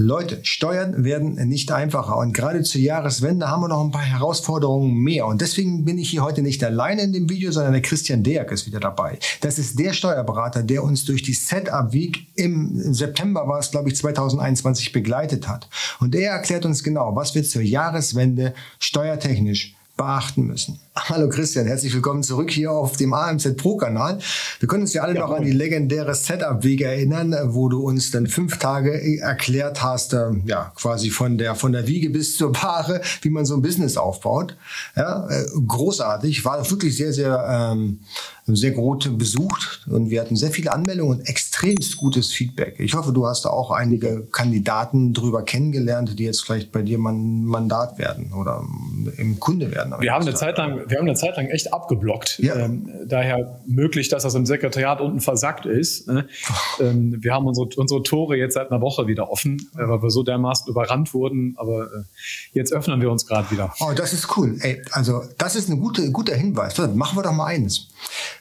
Leute, Steuern werden nicht einfacher und gerade zur Jahreswende haben wir noch ein paar Herausforderungen mehr und deswegen bin ich hier heute nicht alleine in dem Video, sondern der Christian Deak ist wieder dabei. Das ist der Steuerberater, der uns durch die Setup Week im September war es, glaube ich, 2021 begleitet hat. Und er erklärt uns genau, was wir zur Jahreswende steuertechnisch beachten müssen. Hallo Christian, herzlich willkommen zurück hier auf dem AMZ Pro Kanal. Wir können uns ja alle ja, noch an die legendäre Setup Weg erinnern, wo du uns dann fünf Tage erklärt hast, äh, ja, quasi von der, von der Wiege bis zur Paare, wie man so ein Business aufbaut. Ja, äh, großartig, war wirklich sehr, sehr, ähm, sehr gut besucht und wir hatten sehr viele Anmeldungen und extremst gutes Feedback. Ich hoffe, du hast da auch einige Kandidaten drüber kennengelernt, die jetzt vielleicht bei dir man Mandat werden oder im Kunde werden. Wir haben eine Zeit lang, wir haben eine Zeit lang echt abgeblockt. Ja. Ähm, daher möglich, dass das im Sekretariat unten versackt ist. Ähm, wir haben unsere, unsere Tore jetzt seit einer Woche wieder offen, äh, weil wir so dermaßen überrannt wurden. Aber äh, jetzt öffnen wir uns gerade wieder. Oh, das ist cool. Ey, also das ist ein gute, guter Hinweis. Machen wir doch mal eines.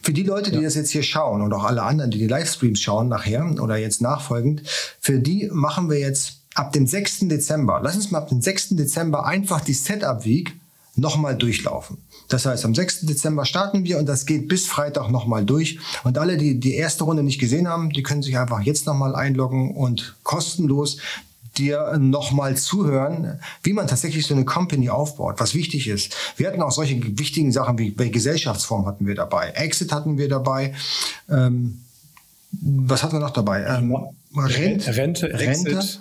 Für die Leute, die ja. das jetzt hier schauen und auch alle anderen, die die Livestreams schauen nachher oder jetzt nachfolgend, für die machen wir jetzt ab dem 6. Dezember, lass uns mal ab dem 6. Dezember einfach die Setup Week nochmal durchlaufen. Das heißt, am 6. Dezember starten wir und das geht bis Freitag nochmal durch. Und alle, die die erste Runde nicht gesehen haben, die können sich einfach jetzt nochmal einloggen und kostenlos dir nochmal zuhören, wie man tatsächlich so eine Company aufbaut, was wichtig ist. Wir hatten auch solche wichtigen Sachen wie bei Gesellschaftsform hatten wir dabei, Exit hatten wir dabei. Ähm, was hatten wir noch dabei? Ähm, Rente, Rente, Rente, Exit,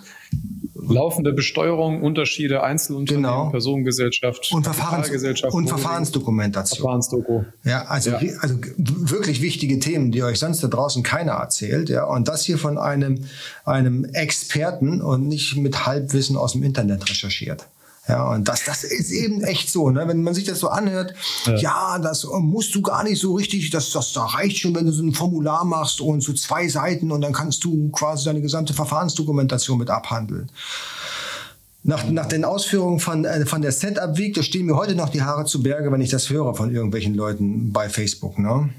laufende Besteuerung, Unterschiede, Einzelunternehmen, genau. Personengesellschaft, und, Verfahrens und Verfahrensdokumentation. Verfahrensdoku. Ja, also, ja. also wirklich wichtige Themen, die euch sonst da draußen keiner erzählt. Ja, und das hier von einem, einem Experten und nicht mit Halbwissen aus dem Internet recherchiert. Ja, und das, das ist eben echt so, ne? wenn man sich das so anhört, ja. ja, das musst du gar nicht so richtig, das, das, das reicht schon, wenn du so ein Formular machst und so zwei Seiten und dann kannst du quasi deine gesamte Verfahrensdokumentation mit abhandeln. Nach, nach den Ausführungen von, äh, von der Setup Week, da stehen mir heute noch die Haare zu Berge, wenn ich das höre von irgendwelchen Leuten bei Facebook. Ne?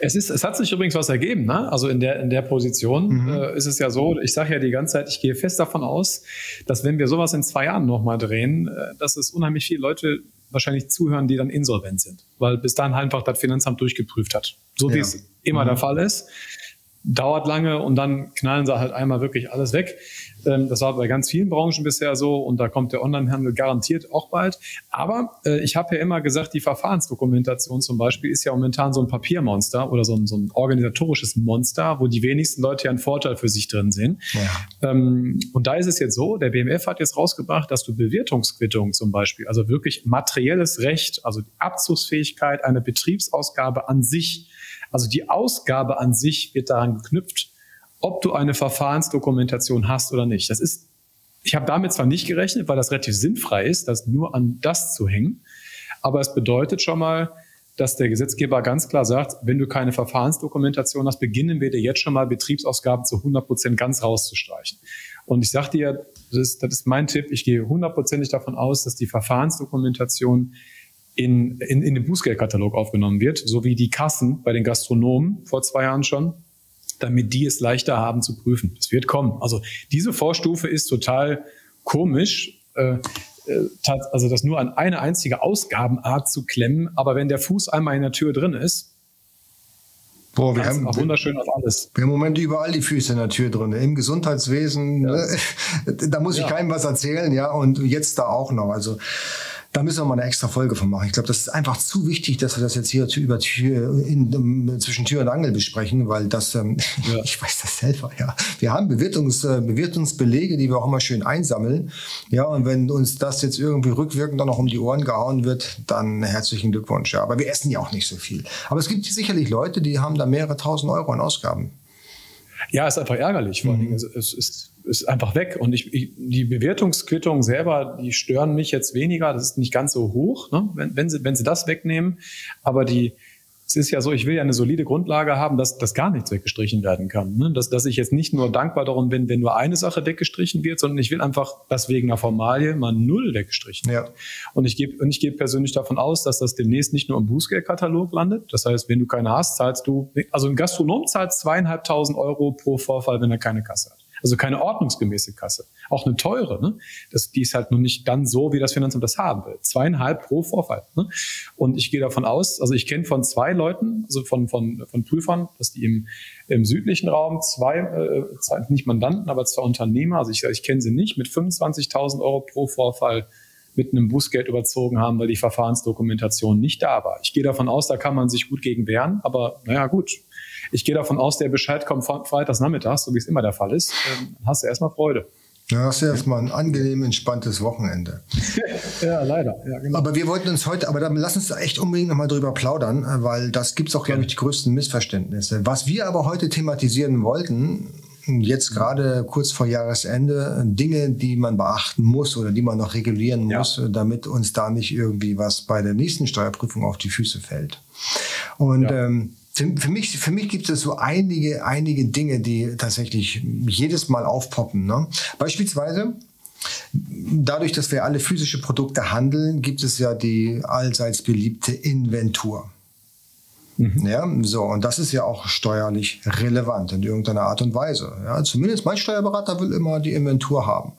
Es, ist, es hat sich übrigens was ergeben. Ne? Also in der, in der Position mhm. äh, ist es ja so, ich sage ja die ganze Zeit, ich gehe fest davon aus, dass wenn wir sowas in zwei Jahren nochmal drehen, äh, dass es unheimlich viele Leute wahrscheinlich zuhören, die dann insolvent sind, weil bis dahin einfach das Finanzamt durchgeprüft hat. So wie es immer mhm. der Fall ist. Dauert lange und dann knallen sie halt einmal wirklich alles weg. Ähm, das war bei ganz vielen Branchen bisher so und da kommt der Onlinehandel garantiert auch bald. Aber äh, ich habe ja immer gesagt, die Verfahrensdokumentation zum Beispiel ist ja momentan so ein Papiermonster oder so ein, so ein organisatorisches Monster, wo die wenigsten Leute ja einen Vorteil für sich drin sehen. Ja. Ähm, und da ist es jetzt so, der BMF hat jetzt rausgebracht, dass du Bewirtungsquittung zum Beispiel, also wirklich materielles Recht, also die Abzugsfähigkeit einer Betriebsausgabe an sich, also die Ausgabe an sich wird daran geknüpft, ob du eine Verfahrensdokumentation hast oder nicht. Das ist, ich habe damit zwar nicht gerechnet, weil das relativ sinnfrei ist, das nur an das zu hängen, aber es bedeutet schon mal, dass der Gesetzgeber ganz klar sagt, wenn du keine Verfahrensdokumentation hast, beginnen wir dir jetzt schon mal Betriebsausgaben zu 100 Prozent ganz rauszustreichen. Und ich sage dir, das ist, das ist mein Tipp, ich gehe hundertprozentig davon aus, dass die Verfahrensdokumentation in, in, in den Bußgeldkatalog aufgenommen wird, so wie die Kassen bei den Gastronomen vor zwei Jahren schon damit die es leichter haben zu prüfen. Das wird kommen. Also diese Vorstufe ist total komisch. Äh, äh also das nur an eine einzige Ausgabenart zu klemmen, aber wenn der Fuß einmal in der Tür drin ist, Boah, wir haben wunderschön auf alles. Wir haben im Moment überall die Füße in der Tür drin. Im Gesundheitswesen, ja. ne? da muss ich ja. keinem was erzählen, ja, und jetzt da auch noch. Also da müssen wir mal eine extra Folge von machen. Ich glaube, das ist einfach zu wichtig, dass wir das jetzt hier über Tür, in, in, zwischen Tür und Angel besprechen, weil das, ähm, ja. ich weiß das selber, ja. Wir haben Bewirtungs, äh, Bewirtungsbelege, die wir auch immer schön einsammeln. Ja, und wenn uns das jetzt irgendwie rückwirkend dann noch um die Ohren gehauen wird, dann herzlichen Glückwunsch. Ja, aber wir essen ja auch nicht so viel. Aber es gibt sicherlich Leute, die haben da mehrere tausend Euro an Ausgaben. Ja, ist einfach ärgerlich. Vor mhm. es, es ist, ist einfach weg. Und ich, ich, die Bewertungsquittungen selber, die stören mich jetzt weniger. Das ist nicht ganz so hoch, ne? wenn, wenn, sie, wenn sie das wegnehmen. Aber die, es ist ja so, ich will ja eine solide Grundlage haben, dass, dass gar nichts weggestrichen werden kann. Ne? Dass, dass ich jetzt nicht nur dankbar darum bin, wenn nur eine Sache weggestrichen wird, sondern ich will einfach, dass wegen einer Formalie mal null weggestrichen wird. Ja. Und ich gebe und ich gebe persönlich davon aus, dass das demnächst nicht nur im Bußgeldkatalog landet. Das heißt, wenn du keine hast, zahlst du, also ein Gastronom zahlt zweieinhalbtausend Euro pro Vorfall, wenn er keine Kasse hat. Also keine ordnungsgemäße Kasse. Auch eine teure, ne? Das, die ist halt nur nicht dann so, wie das Finanzamt das haben will. Zweieinhalb pro Vorfall. Ne? Und ich gehe davon aus, also ich kenne von zwei Leuten, also von, von, von Prüfern, dass die im, im südlichen Raum zwei, äh, zwei, nicht Mandanten, aber zwei Unternehmer, also ich, ich kenne sie nicht, mit 25.000 Euro pro Vorfall mit einem Bußgeld überzogen haben, weil die Verfahrensdokumentation nicht da war. Ich gehe davon aus, da kann man sich gut gegen wehren, aber naja, gut. Ich gehe davon aus, der Bescheid kommt freitags nachmittags, so wie es immer der Fall ist. Ähm, hast du erstmal Freude. Ja, hast du erstmal ein angenehm entspanntes Wochenende. ja, leider. Ja, genau. Aber wir wollten uns heute, aber dann lass uns da echt unbedingt nochmal drüber plaudern, weil das gibt es auch, glaube ich, die größten Missverständnisse. Was wir aber heute thematisieren wollten, jetzt gerade kurz vor Jahresende Dinge, die man beachten muss oder die man noch regulieren muss, ja. damit uns da nicht irgendwie was bei der nächsten Steuerprüfung auf die Füße fällt. Und ja. ähm, für, für, mich, für mich gibt es so einige, einige Dinge, die tatsächlich jedes Mal aufpoppen. Ne? Beispielsweise, dadurch, dass wir alle physische Produkte handeln, gibt es ja die allseits beliebte Inventur. Mhm. Ja, so, und das ist ja auch steuerlich relevant in irgendeiner Art und Weise. Ja, zumindest mein Steuerberater will immer die Inventur haben.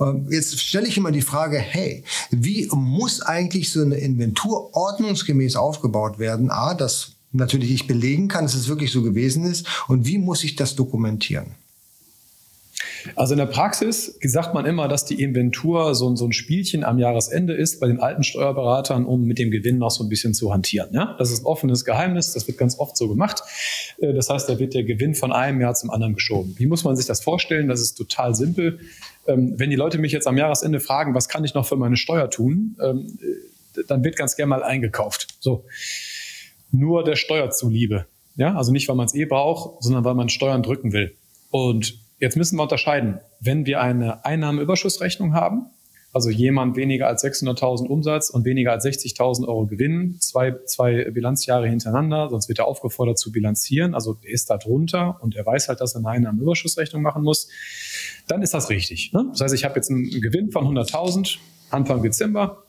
Ähm, jetzt stelle ich immer die Frage, hey, wie muss eigentlich so eine Inventur ordnungsgemäß aufgebaut werden? A, dass natürlich ich belegen kann, dass es wirklich so gewesen ist. Und wie muss ich das dokumentieren? Also in der Praxis sagt man immer, dass die Inventur so, so ein Spielchen am Jahresende ist bei den alten Steuerberatern, um mit dem Gewinn noch so ein bisschen zu hantieren. Ja? Das ist ein offenes Geheimnis, das wird ganz oft so gemacht. Äh, das heißt, da wird der Gewinn von einem Jahr zum anderen geschoben. Wie muss man sich das vorstellen? Das ist total simpel. Ähm, wenn die Leute mich jetzt am Jahresende fragen, was kann ich noch für meine Steuer tun, ähm, äh, dann wird ganz gerne mal eingekauft. So. Nur der Steuer zuliebe. Ja, also nicht, weil man es eh braucht, sondern weil man Steuern drücken will. Und Jetzt müssen wir unterscheiden. Wenn wir eine Einnahmeüberschussrechnung haben, also jemand weniger als 600.000 Umsatz und weniger als 60.000 Euro Gewinn, zwei, zwei Bilanzjahre hintereinander, sonst wird er aufgefordert zu bilanzieren, also er ist da drunter und er weiß halt, dass er eine Einnahmeüberschussrechnung machen muss, dann ist das richtig. Ne? Das heißt, ich habe jetzt einen Gewinn von 100.000 Anfang Dezember,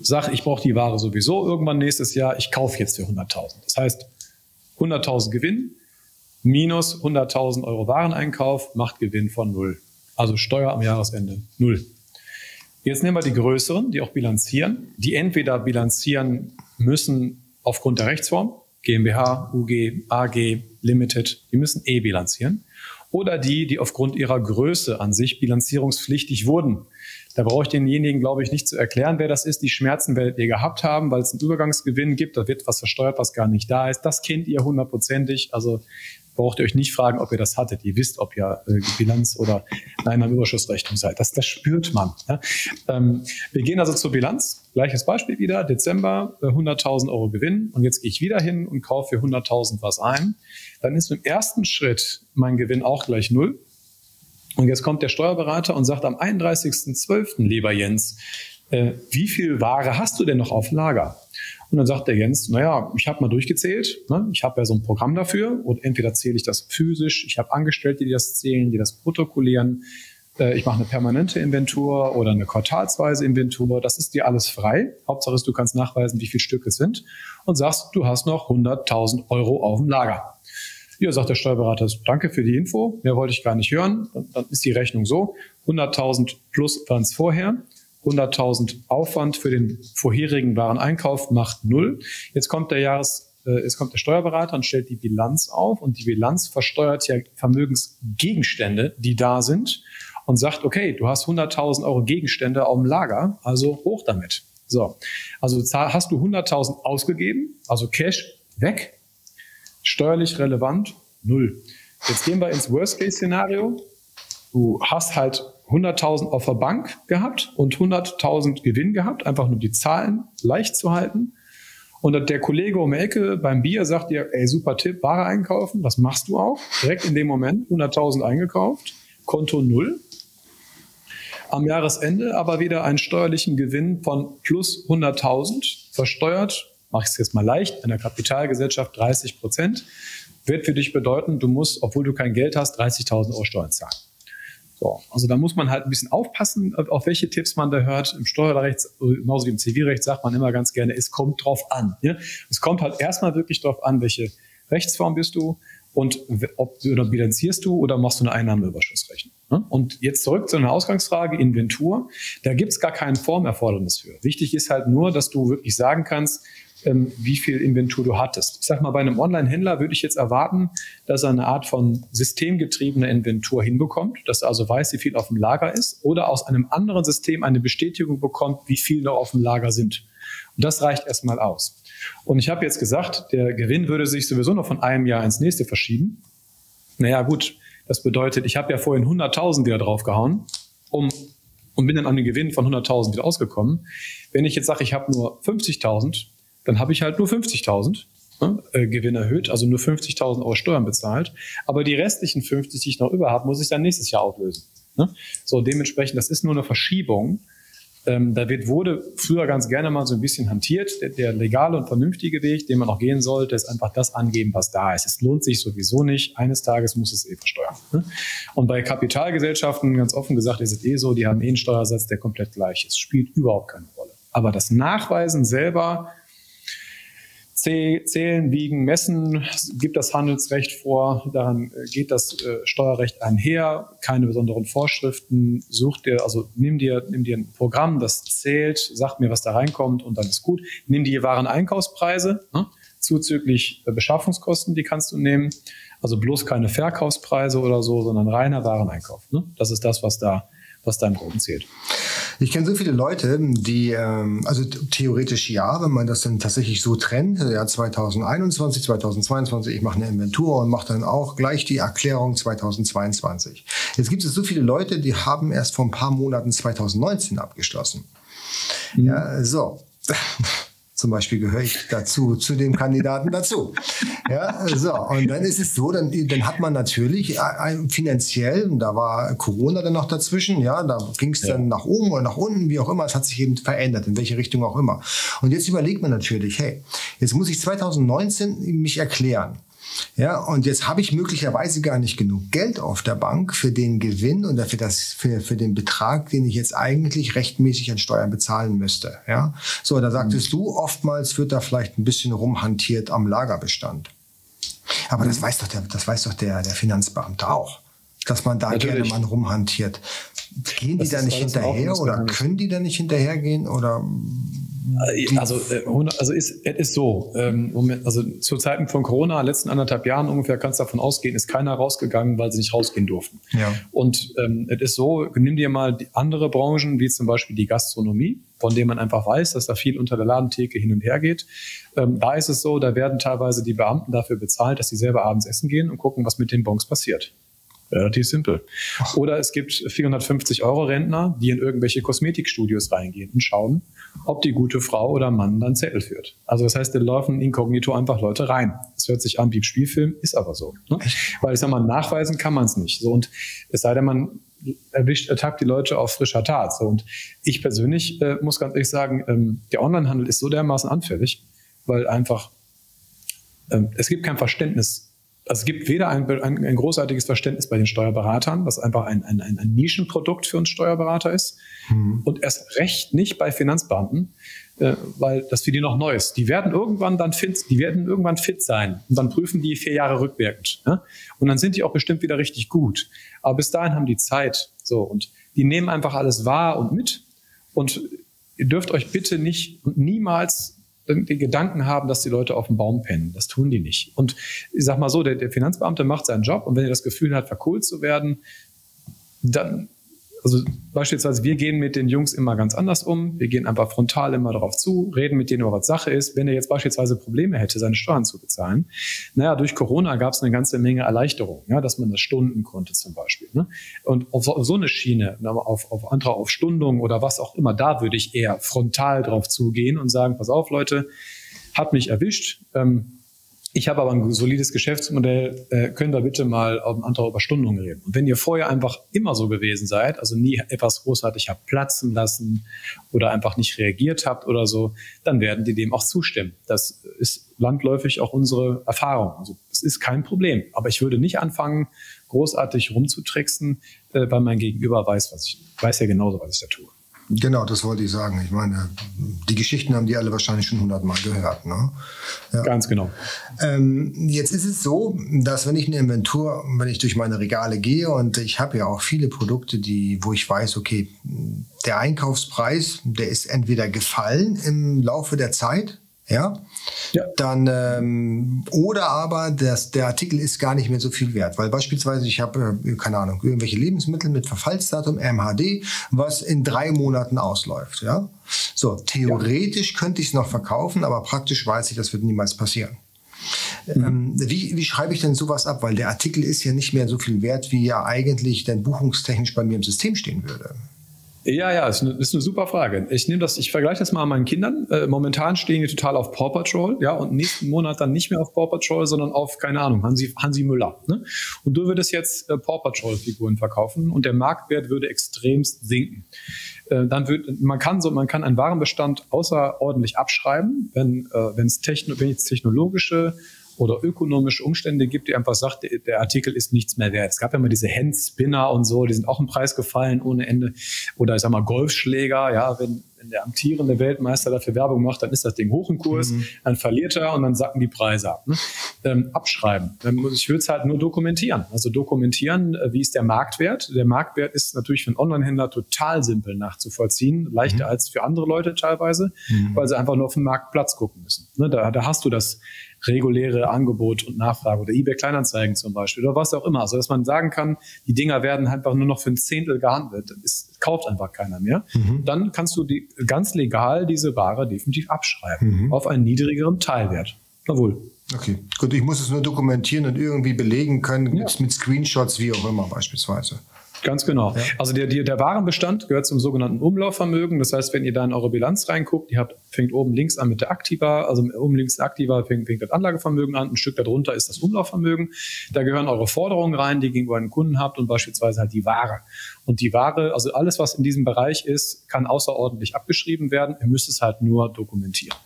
sage, ich brauche die Ware sowieso irgendwann nächstes Jahr, ich kaufe jetzt für 100.000. Das heißt, 100.000 Gewinn, minus 100.000 Euro Wareneinkauf macht Gewinn von null. Also Steuer am Jahresende null. Jetzt nehmen wir die größeren, die auch bilanzieren, die entweder bilanzieren müssen aufgrund der Rechtsform, GmbH, UG, AG, Limited, die müssen eh bilanzieren. Oder die, die aufgrund ihrer Größe an sich bilanzierungspflichtig wurden. Da brauche ich denjenigen, glaube ich, nicht zu erklären, wer das ist. Die Schmerzen werdet ihr gehabt haben, weil es einen Übergangsgewinn gibt. Da wird was versteuert, was gar nicht da ist. Das kennt ihr hundertprozentig. Also braucht ihr euch nicht fragen, ob ihr das hattet. Ihr wisst, ob ihr äh, Bilanz oder in Überschussrechnung seid. Das, das spürt man. Ja? Ähm, wir gehen also zur Bilanz. Gleiches Beispiel wieder. Dezember äh, 100.000 Euro Gewinn. Und jetzt gehe ich wieder hin und kaufe für 100.000 was ein. Dann ist im ersten Schritt mein Gewinn auch gleich null. Und jetzt kommt der Steuerberater und sagt am 31.12., lieber Jens, äh, wie viel Ware hast du denn noch auf Lager? Und dann sagt der Jens, naja, ich habe mal durchgezählt, ne? ich habe ja so ein Programm dafür und entweder zähle ich das physisch, ich habe Angestellte, die das zählen, die das protokollieren, äh, ich mache eine permanente Inventur oder eine quartalsweise Inventur, das ist dir alles frei. Hauptsache ist, du kannst nachweisen, wie viele Stück es sind und sagst, du hast noch 100.000 Euro auf dem Lager. Ja, sagt der Steuerberater, danke für die Info, mehr wollte ich gar nicht hören. Dann, dann ist die Rechnung so, 100.000 plus waren es vorher, 100.000 Aufwand für den vorherigen Wareneinkauf macht null. Jetzt kommt der Jahres, äh, jetzt kommt der Steuerberater und stellt die Bilanz auf und die Bilanz versteuert ja Vermögensgegenstände, die da sind und sagt, okay, du hast 100.000 Euro Gegenstände auf dem Lager, also hoch damit. So, also hast du 100.000 ausgegeben, also Cash weg, steuerlich relevant null. Jetzt gehen wir ins Worst-Case-Szenario. Du hast halt 100.000 auf der Bank gehabt und 100.000 Gewinn gehabt, einfach nur die Zahlen leicht zu halten. Und der Kollege um Ecke beim Bier sagt dir, ey, super Tipp, Ware einkaufen, das machst du auch. Direkt in dem Moment 100.000 eingekauft, Konto null. Am Jahresende aber wieder einen steuerlichen Gewinn von plus 100.000, versteuert, mach ich es jetzt mal leicht, in der Kapitalgesellschaft 30 Prozent, wird für dich bedeuten, du musst, obwohl du kein Geld hast, 30.000 Euro Steuern zahlen. So, also da muss man halt ein bisschen aufpassen, auf welche Tipps man da hört. Im Steuerrecht, genauso wie im Zivilrecht, sagt man immer ganz gerne, es kommt drauf an. Ja? Es kommt halt erstmal wirklich drauf an, welche Rechtsform bist du und ob oder bilanzierst du oder machst du eine Einnahmeüberschussrechnung. Ne? Und jetzt zurück zu einer Ausgangsfrage, Inventur. Da gibt es gar kein Formerfordernis für. Wichtig ist halt nur, dass du wirklich sagen kannst, ähm, wie viel Inventur du hattest. Ich sage mal, bei einem Online-Händler würde ich jetzt erwarten, dass er eine Art von systemgetriebener Inventur hinbekommt, dass er also weiß, wie viel auf dem Lager ist oder aus einem anderen System eine Bestätigung bekommt, wie viel noch auf dem Lager sind. Und das reicht erstmal aus. Und ich habe jetzt gesagt, der Gewinn würde sich sowieso noch von einem Jahr ins nächste verschieben. Naja, gut, das bedeutet, ich habe ja vorhin 100.000 wieder draufgehauen, um, und bin dann an den Gewinn von 100.000 wieder ausgekommen. Wenn ich jetzt sage, ich habe nur 50.000, dann habe ich halt nur 50.000 ne, äh, Gewinn erhöht, also nur 50.000 Euro Steuern bezahlt. Aber die restlichen 50, die ich noch über habe, muss ich dann nächstes Jahr auflösen. Ne? So, dementsprechend, das ist nur eine Verschiebung. Ähm, da wird, wurde früher ganz gerne mal so ein bisschen hantiert. Der, der, legale und vernünftige Weg, den man auch gehen sollte, ist einfach das angeben, was da ist. Es lohnt sich sowieso nicht. Eines Tages muss es eh versteuern. Ne? Und bei Kapitalgesellschaften, ganz offen gesagt, ist es eh so, die haben eh einen Steuersatz, der komplett gleich ist. Spielt überhaupt keine Rolle. Aber das Nachweisen selber Zählen, Wiegen, Messen gibt das Handelsrecht vor. Daran äh, geht das äh, Steuerrecht einher. Keine besonderen Vorschriften. Such dir, also nimm dir, nimm dir ein Programm, das zählt, sag mir, was da reinkommt und dann ist gut. Nimm die wahren Einkaufspreise, ne? zuzüglich äh, Beschaffungskosten, die kannst du nehmen. Also bloß keine Verkaufspreise oder so, sondern reiner Wareneinkauf. Ne? Das ist das, was da, was da im Groben zählt. Ich kenne so viele Leute, die, ähm, also theoretisch ja, wenn man das dann tatsächlich so trennt, ja 2021, 2022, ich mache eine Inventur und mache dann auch gleich die Erklärung 2022. Jetzt gibt es so viele Leute, die haben erst vor ein paar Monaten 2019 abgeschlossen. Mhm. Ja, so. Zum Beispiel gehöre ich dazu, zu dem Kandidaten dazu. Ja, so. Und dann ist es so, dann, dann hat man natürlich finanziell, da war Corona dann noch dazwischen, ja, da ging es dann ja. nach oben oder nach unten, wie auch immer, es hat sich eben verändert, in welche Richtung auch immer. Und jetzt überlegt man natürlich, hey, jetzt muss ich 2019 mich erklären. Ja, und jetzt habe ich möglicherweise gar nicht genug Geld auf der Bank für den Gewinn oder für, das, für, für den Betrag, den ich jetzt eigentlich rechtmäßig an Steuern bezahlen müsste. Ja, so, da sagtest mhm. du, oftmals wird da vielleicht ein bisschen rumhantiert am Lagerbestand. Aber das mhm. weiß doch der, das weiß doch der, der Finanzbeamte auch, dass man da Natürlich. gerne mal rumhantiert. Gehen die das da nicht hinterher oder können die da nicht hinterhergehen oder also, äh, also ist, ist so. Ähm, also zu Zeiten von Corona, letzten anderthalb Jahren ungefähr, kannst du davon ausgehen, ist keiner rausgegangen, weil sie nicht rausgehen durften. Ja. Und ähm, es ist so, nimm dir mal andere Branchen, wie zum Beispiel die Gastronomie, von dem man einfach weiß, dass da viel unter der Ladentheke hin und her geht. Ähm, da ist es so, da werden teilweise die Beamten dafür bezahlt, dass sie selber abends essen gehen und gucken, was mit den Bons passiert. Relativ simpel. Oder es gibt 450 Euro Rentner, die in irgendwelche Kosmetikstudios reingehen und schauen, ob die gute Frau oder Mann dann Zettel führt. Also das heißt, da laufen inkognito einfach Leute rein. Das hört sich an wie ein Spielfilm, ist aber so. Ne? Weil ich sag mal, nachweisen kann man es nicht. So, und es sei denn, man erwischt, ertappt die Leute auf frischer Tat. So, und ich persönlich äh, muss ganz ehrlich sagen, ähm, der Onlinehandel ist so dermaßen anfällig, weil einfach ähm, es gibt kein Verständnis also es gibt weder ein, ein, ein, großartiges Verständnis bei den Steuerberatern, was einfach ein, ein, ein Nischenprodukt für uns Steuerberater ist, mhm. und erst recht nicht bei Finanzbeamten, äh, weil das für die noch neu ist. Die werden irgendwann dann fit, die werden irgendwann fit sein und dann prüfen die vier Jahre rückwirkend. Ja? Und dann sind die auch bestimmt wieder richtig gut. Aber bis dahin haben die Zeit. So und die nehmen einfach alles wahr und mit. Und ihr dürft euch bitte nicht und niemals den Gedanken haben, dass die Leute auf dem Baum pennen. Das tun die nicht. Und ich sag mal so, der, der Finanzbeamte macht seinen Job und wenn er das Gefühl hat, verkohlt zu werden, dann also beispielsweise, wir gehen mit den Jungs immer ganz anders um. Wir gehen einfach frontal immer darauf zu, reden mit denen über was Sache ist. Wenn er jetzt beispielsweise Probleme hätte, seine Steuern zu bezahlen, naja, durch Corona gab es eine ganze Menge Erleichterung, ja, dass man das stunden konnte zum Beispiel. Ne? Und auf so, auf so eine Schiene, auf, auf andere auf Stundung oder was auch immer, da würde ich eher frontal drauf zugehen und sagen, pass auf, Leute, hat mich erwischt. Ähm, ich habe aber ein solides Geschäftsmodell, äh, können wir bitte mal auf einen Antrag über Stundung reden. Und wenn ihr vorher einfach immer so gewesen seid, also nie etwas großartig habt platzen lassen oder einfach nicht reagiert habt oder so, dann werden die dem auch zustimmen. Das ist landläufig auch unsere Erfahrung. Also es ist kein Problem. Aber ich würde nicht anfangen, großartig rumzutricksen, äh, weil mein Gegenüber weiß, was ich weiß ja genauso, was ich da tue. Genau, das wollte ich sagen. Ich meine, die Geschichten haben die alle wahrscheinlich schon hundertmal gehört. Ne? Ja. Ganz genau. Ähm, jetzt ist es so, dass wenn ich eine Inventur, wenn ich durch meine Regale gehe und ich habe ja auch viele Produkte, die, wo ich weiß, okay, der Einkaufspreis, der ist entweder gefallen im Laufe der Zeit, ja, ja. dann ähm, oder aber das, der Artikel ist gar nicht mehr so viel wert, weil beispielsweise ich habe äh, keine Ahnung irgendwelche Lebensmittel mit Verfallsdatum MHD, was in drei Monaten ausläuft, ja. So theoretisch ja. könnte ich es noch verkaufen, aber praktisch weiß ich, das wird niemals passieren. Mhm. Ähm, wie, wie schreibe ich denn sowas ab? Weil der Artikel ist ja nicht mehr so viel wert, wie er eigentlich denn buchungstechnisch bei mir im System stehen würde. Ja, ja, ist eine, ist eine super Frage. Ich nehme das, ich vergleiche das mal an meinen Kindern. Äh, momentan stehen die total auf Paw Patrol, ja, und nächsten Monat dann nicht mehr auf Paw Patrol, sondern auf, keine Ahnung, Hansi, Hansi Müller. Ne? Und du würdest jetzt äh, Paw Patrol Figuren verkaufen und der Marktwert würde extremst sinken. Äh, dann wird, man kann so, man kann einen Warenbestand außerordentlich abschreiben, wenn, äh, wenn es techno, wenn jetzt technologische oder ökonomische Umstände gibt, die einfach sagt, der Artikel ist nichts mehr wert. Es gab ja mal diese Handspinner und so, die sind auch im Preis gefallen ohne Ende. Oder ich sag mal Golfschläger, ja, wenn, wenn der amtierende Weltmeister dafür Werbung macht, dann ist das Ding hoch im Kurs, mhm. dann verliert er und dann sacken die Preise ab. Ne? Ähm, abschreiben. Ich würde es halt nur dokumentieren. Also dokumentieren, äh, wie ist der Marktwert. Der Marktwert ist natürlich für einen Online-Händler total simpel nachzuvollziehen, leichter mhm. als für andere Leute teilweise, mhm. weil sie einfach nur auf den Marktplatz gucken müssen. Ne? Da, da hast du das reguläre Angebot und Nachfrage oder eBay Kleinanzeigen zum Beispiel oder was auch immer. Also dass man sagen kann, die Dinger werden einfach nur noch für ein Zehntel gehandelt. Es kauft einfach keiner mehr. Mhm. Dann kannst du die, ganz legal diese Ware definitiv abschreiben mhm. auf einen niedrigeren Teilwert. Jawohl. Okay, gut, ich muss es nur dokumentieren und irgendwie belegen können ja. mit Screenshots, wie auch immer beispielsweise. Ganz genau. Ja. Also der, der, der Warenbestand gehört zum sogenannten Umlaufvermögen. Das heißt, wenn ihr da in eure Bilanz reinguckt, die habt, fängt oben links an mit der Aktiva, also oben links Aktiva fängt, fängt das Anlagevermögen an, ein Stück darunter ist das Umlaufvermögen. Da gehören eure Forderungen rein, die ihr gegenüber einen Kunden habt und beispielsweise halt die Ware. Und die Ware, also alles, was in diesem Bereich ist, kann außerordentlich abgeschrieben werden. Ihr müsst es halt nur dokumentieren.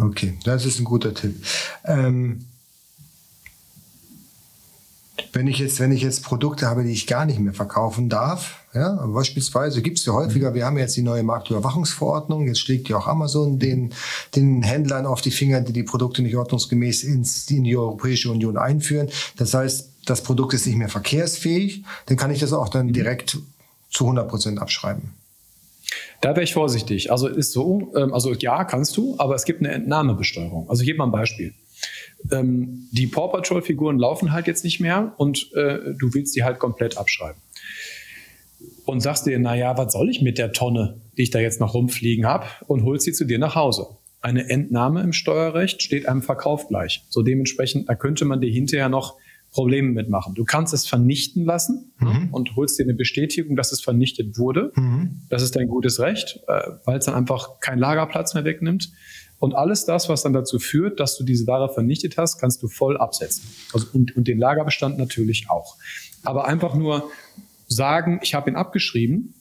Okay, das ist ein guter Tipp. Ähm wenn ich jetzt, wenn ich jetzt Produkte habe, die ich gar nicht mehr verkaufen darf, ja, beispielsweise gibt es ja häufiger, wir haben jetzt die neue Marktüberwachungsverordnung, jetzt schlägt ja auch Amazon den, den Händlern auf die Finger, die die Produkte nicht ordnungsgemäß ins, in die Europäische Union einführen. Das heißt, das Produkt ist nicht mehr verkehrsfähig, dann kann ich das auch dann direkt zu 100 Prozent abschreiben. Da wäre ich vorsichtig. Also ist so, ähm, also ja, kannst du, aber es gibt eine Entnahmebesteuerung. Also ich gebe mal ein Beispiel ähm, die Paw Patrol-Figuren laufen halt jetzt nicht mehr und äh, du willst die halt komplett abschreiben. Und sagst dir, naja, was soll ich mit der Tonne, die ich da jetzt noch rumfliegen habe, und holst sie zu dir nach Hause. Eine Entnahme im Steuerrecht steht einem Verkauf gleich. So dementsprechend, da könnte man dir hinterher noch Probleme mitmachen. Du kannst es vernichten lassen mhm. und holst dir eine Bestätigung, dass es vernichtet wurde. Mhm. Das ist dein gutes Recht, äh, weil es dann einfach keinen Lagerplatz mehr wegnimmt. Und alles das, was dann dazu führt, dass du diese Ware vernichtet hast, kannst du voll absetzen. Also, und, und den Lagerbestand natürlich auch. Aber einfach nur sagen, ich habe ihn abgeschrieben,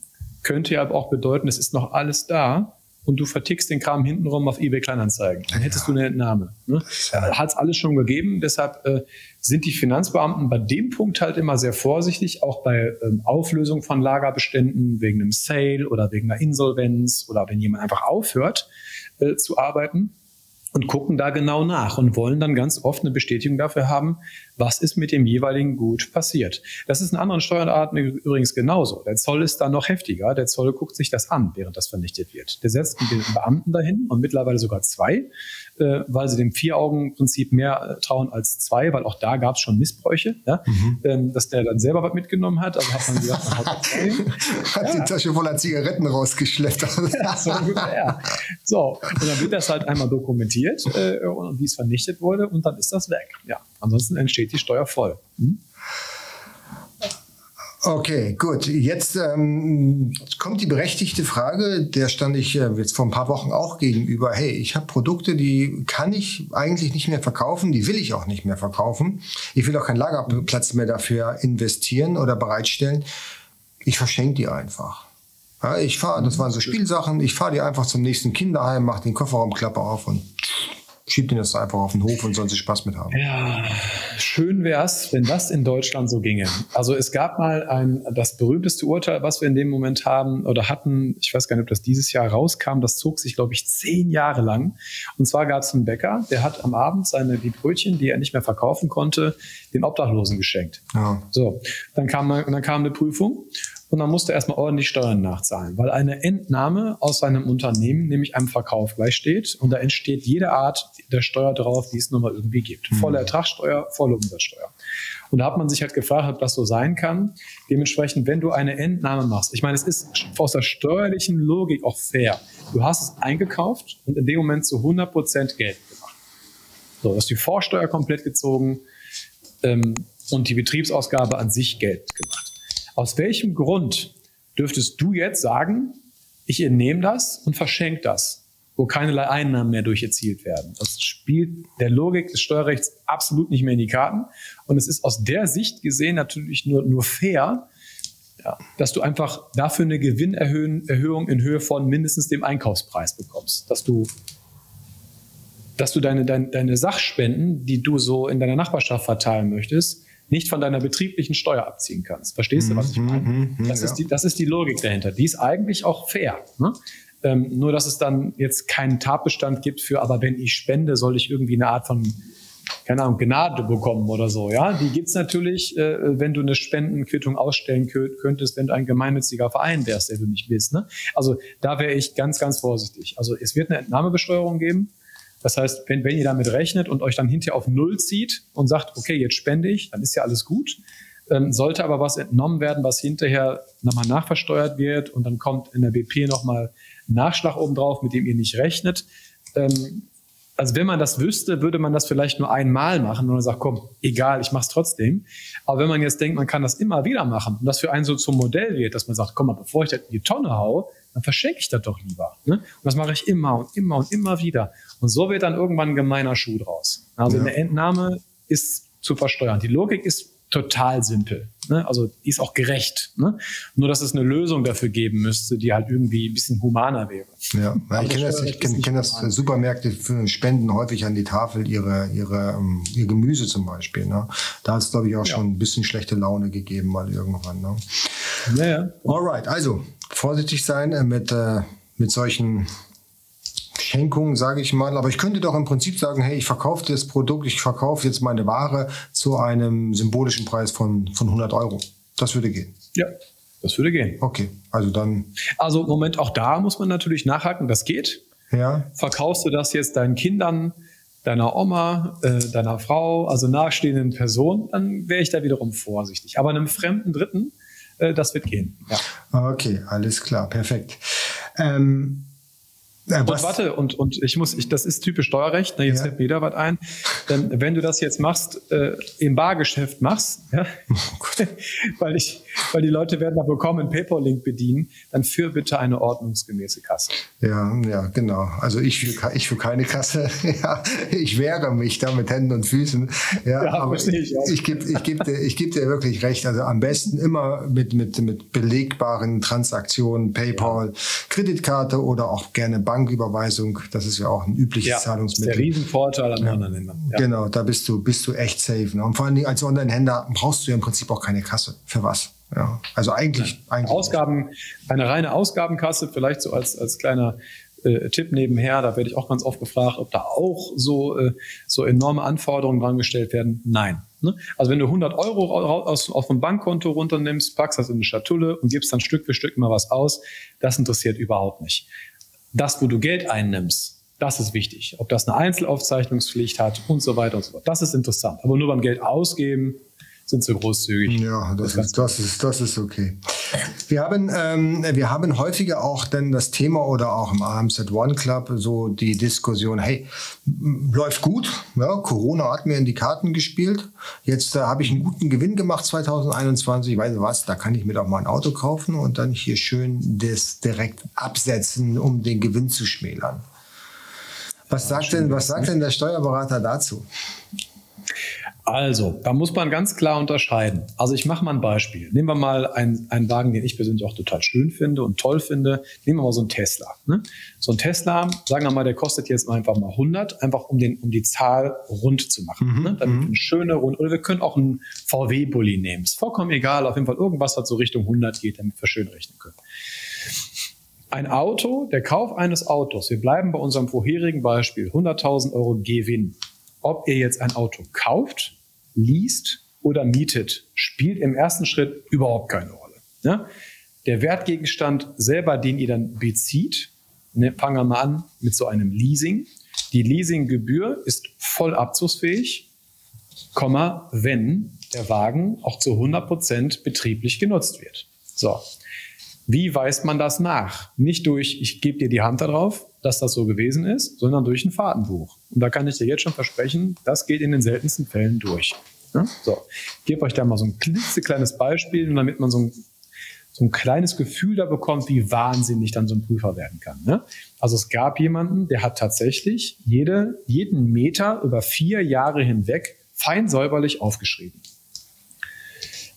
könnte ja aber auch bedeuten, es ist noch alles da und du vertickst den Kram hintenrum auf eBay Kleinanzeigen. Dann hättest ja. du eine Entnahme. Ne? Ja. Hat es alles schon gegeben. Deshalb äh, sind die Finanzbeamten bei dem Punkt halt immer sehr vorsichtig, auch bei ähm, Auflösung von Lagerbeständen wegen einem Sale oder wegen einer Insolvenz oder wenn jemand einfach aufhört äh, zu arbeiten und gucken da genau nach und wollen dann ganz oft eine Bestätigung dafür haben, was ist mit dem jeweiligen Gut passiert. Das ist in anderen Steuerarten übrigens genauso. Der Zoll ist da noch heftiger. Der Zoll guckt sich das an, während das vernichtet wird. Der setzt einen Beamten dahin und mittlerweile sogar zwei, äh, weil sie dem Vier-Augen-Prinzip mehr äh, trauen als zwei, weil auch da gab es schon Missbräuche, ja? Mhm. Ähm, dass der dann selber was mitgenommen hat. Also hat man gesagt, man hat. Hat ja. die Tasche voller Zigaretten rausgeschleppt. ja, so, ja. so, und dann wird das halt einmal dokumentiert äh, und wie es vernichtet wurde und dann ist das weg. Ja, ansonsten entsteht die Steuer voll. Hm? Okay, gut. Jetzt ähm, kommt die berechtigte Frage, der stand ich äh, jetzt vor ein paar Wochen auch gegenüber. Hey, ich habe Produkte, die kann ich eigentlich nicht mehr verkaufen, die will ich auch nicht mehr verkaufen. Ich will auch keinen Lagerplatz mehr dafür investieren oder bereitstellen. Ich verschenke die einfach. Ja, ich fahre, das waren so Spielsachen, ich fahre die einfach zum nächsten Kinderheim, mache den Kofferraumklapper auf und schiebt ihn jetzt einfach auf den Hof und sollen sie Spaß mit haben. Ja, schön wäre es, wenn das in Deutschland so ginge. Also es gab mal ein, das berühmteste Urteil, was wir in dem Moment haben oder hatten, ich weiß gar nicht, ob das dieses Jahr rauskam, das zog sich, glaube ich, zehn Jahre lang. Und zwar gab es einen Bäcker, der hat am Abend seine die Brötchen, die er nicht mehr verkaufen konnte, den Obdachlosen geschenkt. Ja. So, dann kam, dann kam eine Prüfung und dann musste er erstmal ordentlich Steuern nachzahlen, weil eine Entnahme aus seinem Unternehmen, nämlich einem Verkauf, gleich steht und da entsteht jede Art der Steuer drauf, die es nun mal irgendwie gibt. Mhm. Volle Ertragssteuer, volle Umsatzsteuer. Und da hat man sich halt gefragt, ob das so sein kann. Dementsprechend, wenn du eine Entnahme machst, ich meine, es ist aus der steuerlichen Logik auch fair. Du hast es eingekauft und in dem Moment zu 100 Prozent Geld gemacht. So, du hast die Vorsteuer komplett gezogen ähm, und die Betriebsausgabe an sich Geld gemacht. Aus welchem Grund dürftest du jetzt sagen, ich entnehme das und verschenke das, wo keinerlei Einnahmen mehr durch erzielt werden? Das spielt der Logik des Steuerrechts absolut nicht mehr in die Karten. Und es ist aus der Sicht gesehen natürlich nur, nur fair, ja, dass du einfach dafür eine Gewinnerhöhung in Höhe von mindestens dem Einkaufspreis bekommst. Dass du, dass du deine, deine, deine Sachspenden, die du so in deiner Nachbarschaft verteilen möchtest, nicht von deiner betrieblichen Steuer abziehen kannst. Verstehst du, was ich meine? Mhm, mhm, das, ja. ist die, das ist die Logik dahinter. Die ist eigentlich auch fair. Ne? Ähm, nur, dass es dann jetzt keinen Tatbestand gibt für, aber wenn ich spende, soll ich irgendwie eine Art von, keine Ahnung, Gnade bekommen oder so. Ja, Die gibt's natürlich, äh, wenn du eine Spendenquittung ausstellen könntest, wenn du ein gemeinnütziger Verein wärst, der du nicht bist. Ne? Also da wäre ich ganz, ganz vorsichtig. Also es wird eine Entnahmebesteuerung geben. Das heißt, wenn, wenn ihr damit rechnet und euch dann hinterher auf Null zieht und sagt, okay, jetzt spende ich, dann ist ja alles gut. Ähm, sollte aber was entnommen werden, was hinterher nochmal nachversteuert wird und dann kommt in der BP nochmal Nachschlag obendrauf, mit dem ihr nicht rechnet. Ähm, also wenn man das wüsste, würde man das vielleicht nur einmal machen und dann sagt, komm, egal, ich mach's trotzdem. Aber wenn man jetzt denkt, man kann das immer wieder machen und das für einen so zum Modell wird, dass man sagt, komm mal, bevor ich das in die Tonne haue, dann verschenke ich das doch lieber. Ne? Und das mache ich immer und immer und immer wieder. Und so wird dann irgendwann ein gemeiner Schuh draus. Also ja. eine Entnahme ist zu versteuern. Die Logik ist total simpel. Ne? Also die ist auch gerecht. Ne? Nur, dass es eine Lösung dafür geben müsste, die halt irgendwie ein bisschen humaner wäre. Ja, ich kenne das, ich kenn, kenn das Supermärkte spenden häufig an die Tafel ihre, ihre, ähm, ihr Gemüse zum Beispiel. Ne? Da hat es, glaube ich, auch ja. schon ein bisschen schlechte Laune gegeben mal irgendwann. Ne? Ja, ja. Alright, also vorsichtig sein äh, mit, äh, mit solchen Schenkungen, sage ich mal. Aber ich könnte doch im Prinzip sagen, hey, ich verkaufe das Produkt, ich verkaufe jetzt meine Ware zu einem symbolischen Preis von, von 100 Euro. Das würde gehen. Ja, das würde gehen. Okay, also dann. Also Moment, auch da muss man natürlich nachhaken, das geht. Ja. Verkaufst du das jetzt deinen Kindern, deiner Oma, äh, deiner Frau, also nahestehenden Personen, dann wäre ich da wiederum vorsichtig. Aber einem fremden Dritten, äh, das wird gehen. Ja. Okay, alles klar, perfekt. Ähm, ja, und warte, und, und ich muss, ich, das ist typisch Steuerrecht, ne, jetzt ja. fällt mir da was ein. Denn wenn du das jetzt machst, äh, im Bargeschäft machst, ja, oh weil, ich, weil die Leute werden da bekommen einen PayPal-Link bedienen, dann führ bitte eine ordnungsgemäße Kasse. Ja, ja, genau. Also ich für, ich für keine Kasse. ja, ich wehre mich da mit Händen und Füßen. Ja, ja aber ich, ich, ich gebe ich geb dir, ich geb dir wirklich recht. Also am besten immer mit, mit, mit belegbaren Transaktionen, PayPal. Kreditkarte oder auch gerne Bank Banküberweisung, das ist ja auch ein übliches ja, Zahlungsmittel. Das ist der Riesenvorteil an ja. Online-Händlern. Ja. Genau, da bist du, bist du echt safe. Ne? Und vor allen Dingen als Online-Händler brauchst du ja im Prinzip auch keine Kasse. Für was? Ja, also eigentlich, eigentlich Ausgaben, eine reine Ausgabenkasse, vielleicht so als, als kleiner äh, Tipp nebenher, da werde ich auch ganz oft gefragt, ob da auch so, äh, so enorme Anforderungen dran gestellt werden. Nein. Ne? Also wenn du 100 Euro aus, aus dem Bankkonto runternimmst, packst das in eine Schatulle und gibst dann Stück für Stück immer was aus, das interessiert überhaupt nicht das, wo du Geld einnimmst, das ist wichtig. Ob das eine Einzelaufzeichnungspflicht hat und so weiter und so fort. Das ist interessant. Aber nur beim Geld ausgeben sind sie großzügig. Ja, das, das ist, das, ist, das ist okay. Wir haben, ähm, wir haben häufiger auch dann das Thema oder auch im AMZ One Club so die Diskussion, hey, läuft gut, ja, Corona hat mir in die Karten gespielt, jetzt äh, habe ich einen guten Gewinn gemacht 2021, weißt du was, da kann ich mir doch mal ein Auto kaufen und dann hier schön das direkt absetzen, um den Gewinn zu schmälern. Was sagt denn, was sagt denn der Steuerberater dazu? Also, da muss man ganz klar unterscheiden. Also ich mache mal ein Beispiel. Nehmen wir mal einen, einen Wagen, den ich persönlich auch total schön finde und toll finde. Nehmen wir mal so einen Tesla. Ne? So ein Tesla, sagen wir mal, der kostet jetzt einfach mal 100, einfach um, den, um die Zahl rund zu machen. Mhm, ne? Damit mhm. eine schöne Rund. Oder wir können auch einen VW-Bulli nehmen. Ist vollkommen egal. Auf jeden Fall irgendwas, was so Richtung 100 geht, damit wir schön rechnen können. Ein Auto, der Kauf eines Autos, wir bleiben bei unserem vorherigen Beispiel, 100.000 Euro Gewinn ob ihr jetzt ein Auto kauft, liest oder mietet, spielt im ersten Schritt überhaupt keine Rolle. Ja? Der Wertgegenstand selber, den ihr dann bezieht, ne, fangen wir mal an mit so einem Leasing. Die Leasinggebühr ist voll abzugsfähig, wenn der Wagen auch zu 100 Prozent betrieblich genutzt wird. So. Wie weist man das nach? Nicht durch, ich gebe dir die Hand darauf, dass das so gewesen ist, sondern durch ein Fahrtenbuch. Und da kann ich dir jetzt schon versprechen, das geht in den seltensten Fällen durch. So, ich gebe euch da mal so ein klitzekleines Beispiel, damit man so ein, so ein kleines Gefühl da bekommt, wie wahnsinnig dann so ein Prüfer werden kann. Ne? Also es gab jemanden, der hat tatsächlich jede, jeden Meter über vier Jahre hinweg fein säuberlich aufgeschrieben.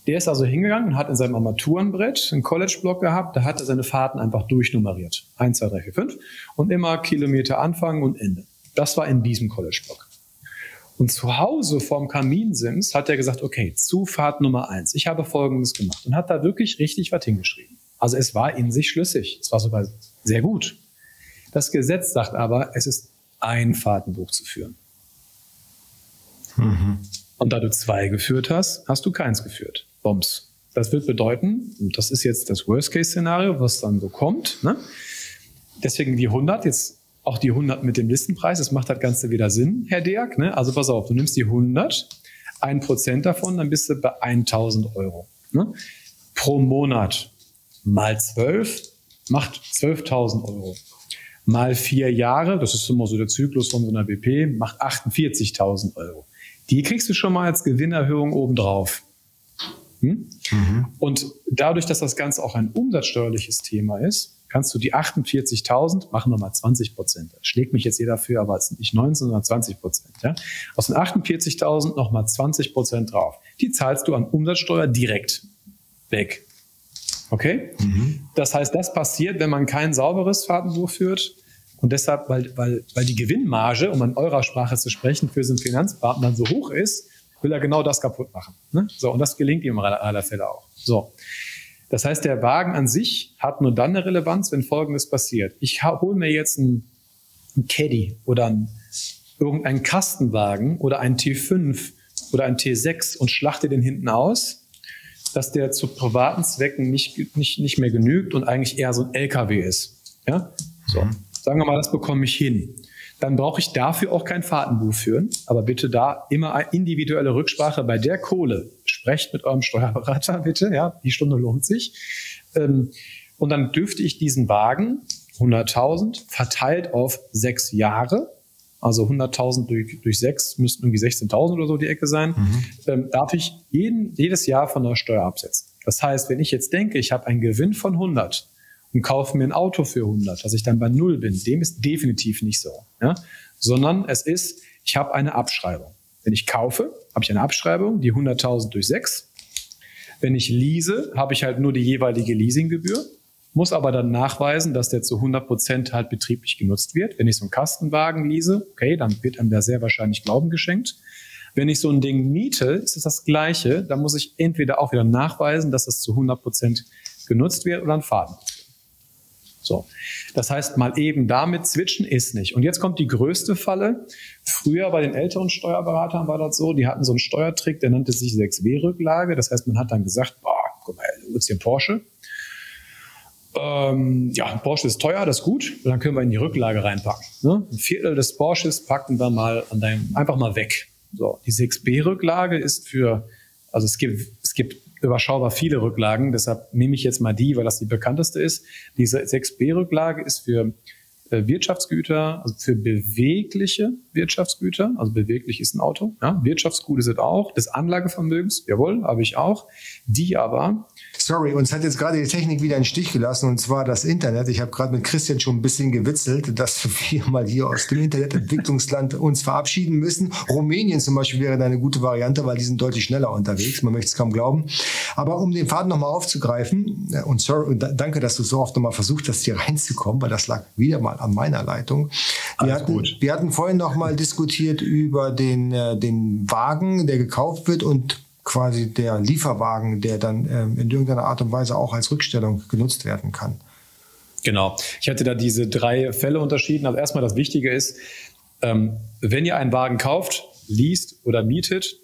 Der ist also hingegangen und hat in seinem Armaturenbrett einen College-Block gehabt, da hat er seine Fahrten einfach durchnummeriert. 1, 2, 3, 4, 5 und immer Kilometer Anfang und Ende. Das war in diesem College-Block. Und zu Hause vorm Kaminsims hat er gesagt, okay, Zufahrt Nummer eins. Ich habe Folgendes gemacht und hat da wirklich richtig was hingeschrieben. Also es war in sich schlüssig. Es war sogar sehr gut. Das Gesetz sagt aber, es ist ein Fahrtenbuch zu führen. Mhm. Und da du zwei geführt hast, hast du keins geführt. Bombs. Das wird bedeuten, und das ist jetzt das Worst-Case-Szenario, was dann so kommt. Ne? Deswegen die 100, jetzt auch die 100 mit dem Listenpreis, das macht das Ganze wieder Sinn, Herr Deak. Ne? Also pass auf, du nimmst die 100, ein Prozent davon, dann bist du bei 1000 Euro. Ne? Pro Monat mal 12 macht 12.000 Euro. Mal vier Jahre, das ist immer so der Zyklus von so einer BP, macht 48.000 Euro. Die kriegst du schon mal als Gewinnerhöhung obendrauf. Hm? Mhm. Und dadurch, dass das Ganze auch ein umsatzsteuerliches Thema ist, kannst du die 48.000, machen wir mal 20 Prozent. Das schlägt mich jetzt jeder für, aber es sind nicht 19, sondern 20 Prozent. Ja? Aus den 48.000 nochmal 20 Prozent drauf. Die zahlst du an Umsatzsteuer direkt weg. Okay? Mhm. Das heißt, das passiert, wenn man kein sauberes Fahrtenbuch führt. Und deshalb, weil, weil, weil die Gewinnmarge, um an eurer Sprache zu sprechen, für so einen Finanzpartner so hoch ist, will er genau das kaputt machen. Ne? So, und das gelingt ihm in aller Fälle auch. So. Das heißt, der Wagen an sich hat nur dann eine Relevanz, wenn Folgendes passiert. Ich hole mir jetzt einen, einen Caddy oder einen, irgendeinen Kastenwagen oder einen T5 oder einen T6 und schlachte den hinten aus, dass der zu privaten Zwecken nicht, nicht, nicht mehr genügt und eigentlich eher so ein LKW ist. Ja? So. Mhm. Sagen wir mal, das bekomme ich hin dann brauche ich dafür auch kein Fahrtenbuch führen. Aber bitte da immer eine individuelle Rücksprache bei der Kohle. Sprecht mit eurem Steuerberater bitte, ja, die Stunde lohnt sich. Ähm, und dann dürfte ich diesen Wagen, 100.000, verteilt auf sechs Jahre, also 100.000 durch, durch sechs müssten irgendwie 16.000 oder so die Ecke sein, mhm. ähm, darf ich jeden, jedes Jahr von der Steuer absetzen. Das heißt, wenn ich jetzt denke, ich habe einen Gewinn von 100, und kaufe mir ein Auto für 100, dass ich dann bei Null bin. Dem ist definitiv nicht so. Ja? Sondern es ist, ich habe eine Abschreibung. Wenn ich kaufe, habe ich eine Abschreibung, die 100.000 durch 6. Wenn ich lease, habe ich halt nur die jeweilige Leasinggebühr, muss aber dann nachweisen, dass der zu 100 Prozent halt betrieblich genutzt wird. Wenn ich so einen Kastenwagen lease, okay, dann wird einem da sehr wahrscheinlich Glauben geschenkt. Wenn ich so ein Ding miete, ist es das Gleiche. Da muss ich entweder auch wieder nachweisen, dass es zu 100 Prozent genutzt wird oder ein Faden. So. Das heißt, mal eben damit switchen ist nicht. Und jetzt kommt die größte Falle. Früher bei den älteren Steuerberatern war das so, die hatten so einen Steuertrick, der nannte sich 6W-Rücklage. Das heißt, man hat dann gesagt, boah, guck mal, du willst hier Porsche. Ähm, ja, Porsche ist teuer, das ist gut. Dann können wir in die Rücklage reinpacken. Ne? Ein Viertel des Porsches packen wir mal an deinem, einfach mal weg. So, die 6B-Rücklage ist für, also es gibt, es gibt überschaubar viele Rücklagen. Deshalb nehme ich jetzt mal die, weil das die bekannteste ist. Diese 6b-Rücklage ist für äh, Wirtschaftsgüter, also für bewegliche Wirtschaftsgüter, also beweglich ist ein Auto, ja, Wirtschaftsgut ist es auch, des Anlagevermögens, jawohl, habe ich auch, die aber Sorry, uns hat jetzt gerade die Technik wieder einen Stich gelassen und zwar das Internet. Ich habe gerade mit Christian schon ein bisschen gewitzelt, dass wir mal hier aus dem Internetentwicklungsland uns verabschieden müssen. Rumänien zum Beispiel wäre da eine gute Variante, weil die sind deutlich schneller unterwegs. Man möchte es kaum glauben. Aber um den Faden nochmal aufzugreifen, äh, und sorry, und danke, dass du so oft nochmal versucht hast, hier reinzukommen, weil das lag wieder mal an meiner Leitung. Wir, hatten, wir hatten vorhin nochmal diskutiert über den, äh, den Wagen, der gekauft wird und quasi der Lieferwagen, der dann ähm, in irgendeiner Art und Weise auch als Rückstellung genutzt werden kann. Genau. Ich hatte da diese drei Fälle unterschieden. Also erstmal das Wichtige ist, ähm, wenn ihr einen Wagen kauft, liest oder mietet,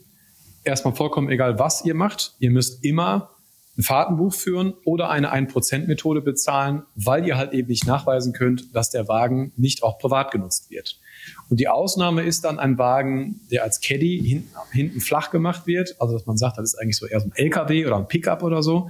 erstmal vollkommen egal, was ihr macht, ihr müsst immer ein Fahrtenbuch führen oder eine 1%-Methode bezahlen, weil ihr halt eben nicht nachweisen könnt, dass der Wagen nicht auch privat genutzt wird. Und die Ausnahme ist dann ein Wagen, der als Caddy hinten, hinten flach gemacht wird. Also, dass man sagt, das ist eigentlich so eher so ein LKW oder ein Pickup oder so.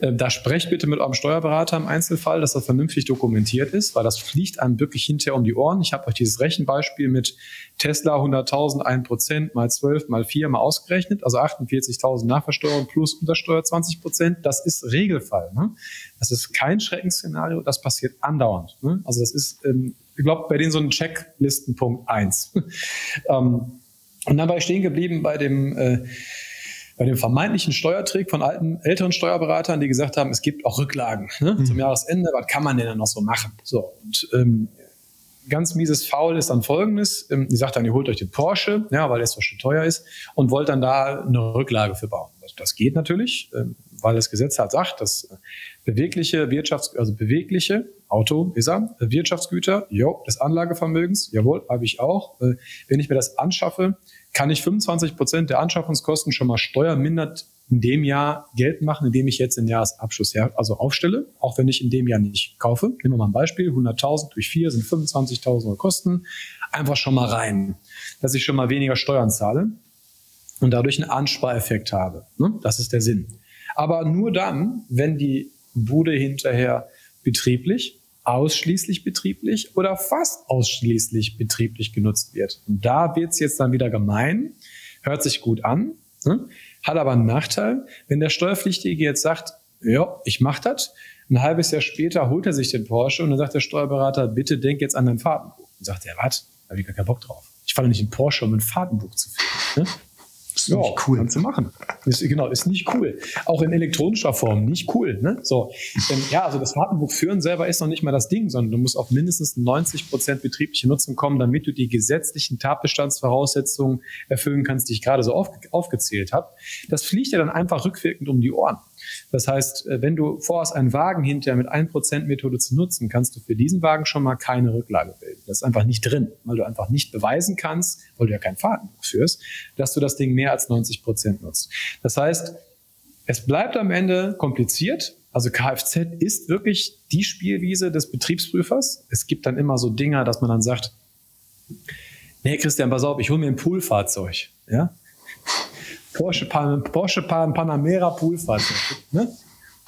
Ähm, da sprecht bitte mit eurem Steuerberater im Einzelfall, dass das vernünftig dokumentiert ist, weil das fliegt einem wirklich hinterher um die Ohren. Ich habe euch dieses Rechenbeispiel mit Tesla 100.000, 1% mal 12 mal 4 mal ausgerechnet. Also 48.000 Nachversteuerung plus Untersteuer 20%. Das ist Regelfall. Ne? Das ist kein Schreckensszenario. Das passiert andauernd. Ne? Also das ist ähm, ich glaube, bei denen so ein Checklistenpunkt eins. ähm, und dann war ich stehen geblieben bei dem, äh, bei dem vermeintlichen Steuertrick von alten, älteren Steuerberatern, die gesagt haben, es gibt auch Rücklagen ne, mhm. zum Jahresende. Was kann man denn dann noch so machen? So, und ähm, ganz mieses Foul ist dann folgendes. Ähm, die sagt dann, ihr holt euch den Porsche, ja, weil der so schon teuer ist, und wollt dann da eine Rücklage für bauen. Das, das geht natürlich, ähm, weil das Gesetz halt sagt, dass bewegliche Wirtschafts-, also bewegliche Auto ist er, Wirtschaftsgüter, jo, des Anlagevermögens, jawohl, habe ich auch. Äh, wenn ich mir das anschaffe, kann ich 25 Prozent der Anschaffungskosten schon mal steuermindert in dem Jahr Geld machen, indem ich jetzt den Jahresabschluss her, also aufstelle, auch wenn ich in dem Jahr nicht kaufe. Nehmen wir mal ein Beispiel, 100.000 durch 4 sind 25.000 Kosten. Einfach schon mal rein, dass ich schon mal weniger Steuern zahle und dadurch einen Anspareffekt habe. Ne? Das ist der Sinn. Aber nur dann, wenn die Bude hinterher betrieblich, ausschließlich betrieblich oder fast ausschließlich betrieblich genutzt wird. Und da wird's jetzt dann wieder gemein, hört sich gut an, ne? hat aber einen Nachteil, wenn der Steuerpflichtige jetzt sagt, ja, ich mach das, ein halbes Jahr später holt er sich den Porsche und dann sagt der Steuerberater, bitte denk jetzt an dein Fahrtenbuch. Und sagt er, was? Da habe ich gar keinen Bock drauf. Ich fahre nicht in Porsche, um ein Fahrtenbuch zu führen. Ne? Ist ja, nicht cool. Kannst du machen. Ist, genau, ist nicht cool. Auch in elektronischer Form nicht cool. Ne? So, ähm, ja, also das Fahrtenbuch führen selber ist noch nicht mal das Ding, sondern du musst auf mindestens 90 Prozent betriebliche Nutzung kommen, damit du die gesetzlichen Tatbestandsvoraussetzungen erfüllen kannst, die ich gerade so auf, aufgezählt habe. Das fliegt ja dann einfach rückwirkend um die Ohren. Das heißt, äh, wenn du vorhast, einen Wagen hinterher mit 1%-Methode zu nutzen, kannst du für diesen Wagen schon mal keine Rücklage bilden. Das ist einfach nicht drin, weil du einfach nicht beweisen kannst, weil du ja kein Fahrtenbuch führst, dass du das Ding mehr als 90% nutzt. Das heißt, es bleibt am Ende kompliziert. Also Kfz ist wirklich die Spielwiese des Betriebsprüfers. Es gibt dann immer so Dinger, dass man dann sagt, nee, Christian, pass auf, ich hole mir ein Poolfahrzeug. Ja? Porsche, Porsche Panamera Poolfahrzeug. Ne?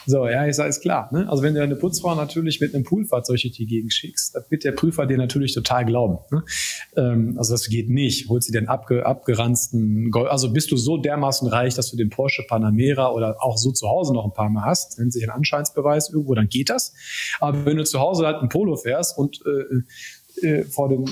So, ja, ich sage, ist klar. Ne? Also wenn du eine Putzfrau natürlich mit einem Poolfahrzeug durch die Gegend schickst, das wird der Prüfer dir natürlich total glauben. Ne? Ähm, also das geht nicht. Holst du den abge, abgeranzten Gold, also bist du so dermaßen reich, dass du den Porsche Panamera oder auch so zu Hause noch ein paar Mal hast, nennt sich ein Anscheinsbeweis irgendwo, dann geht das. Aber wenn du zu Hause halt ein Polo fährst und äh, äh, vor dem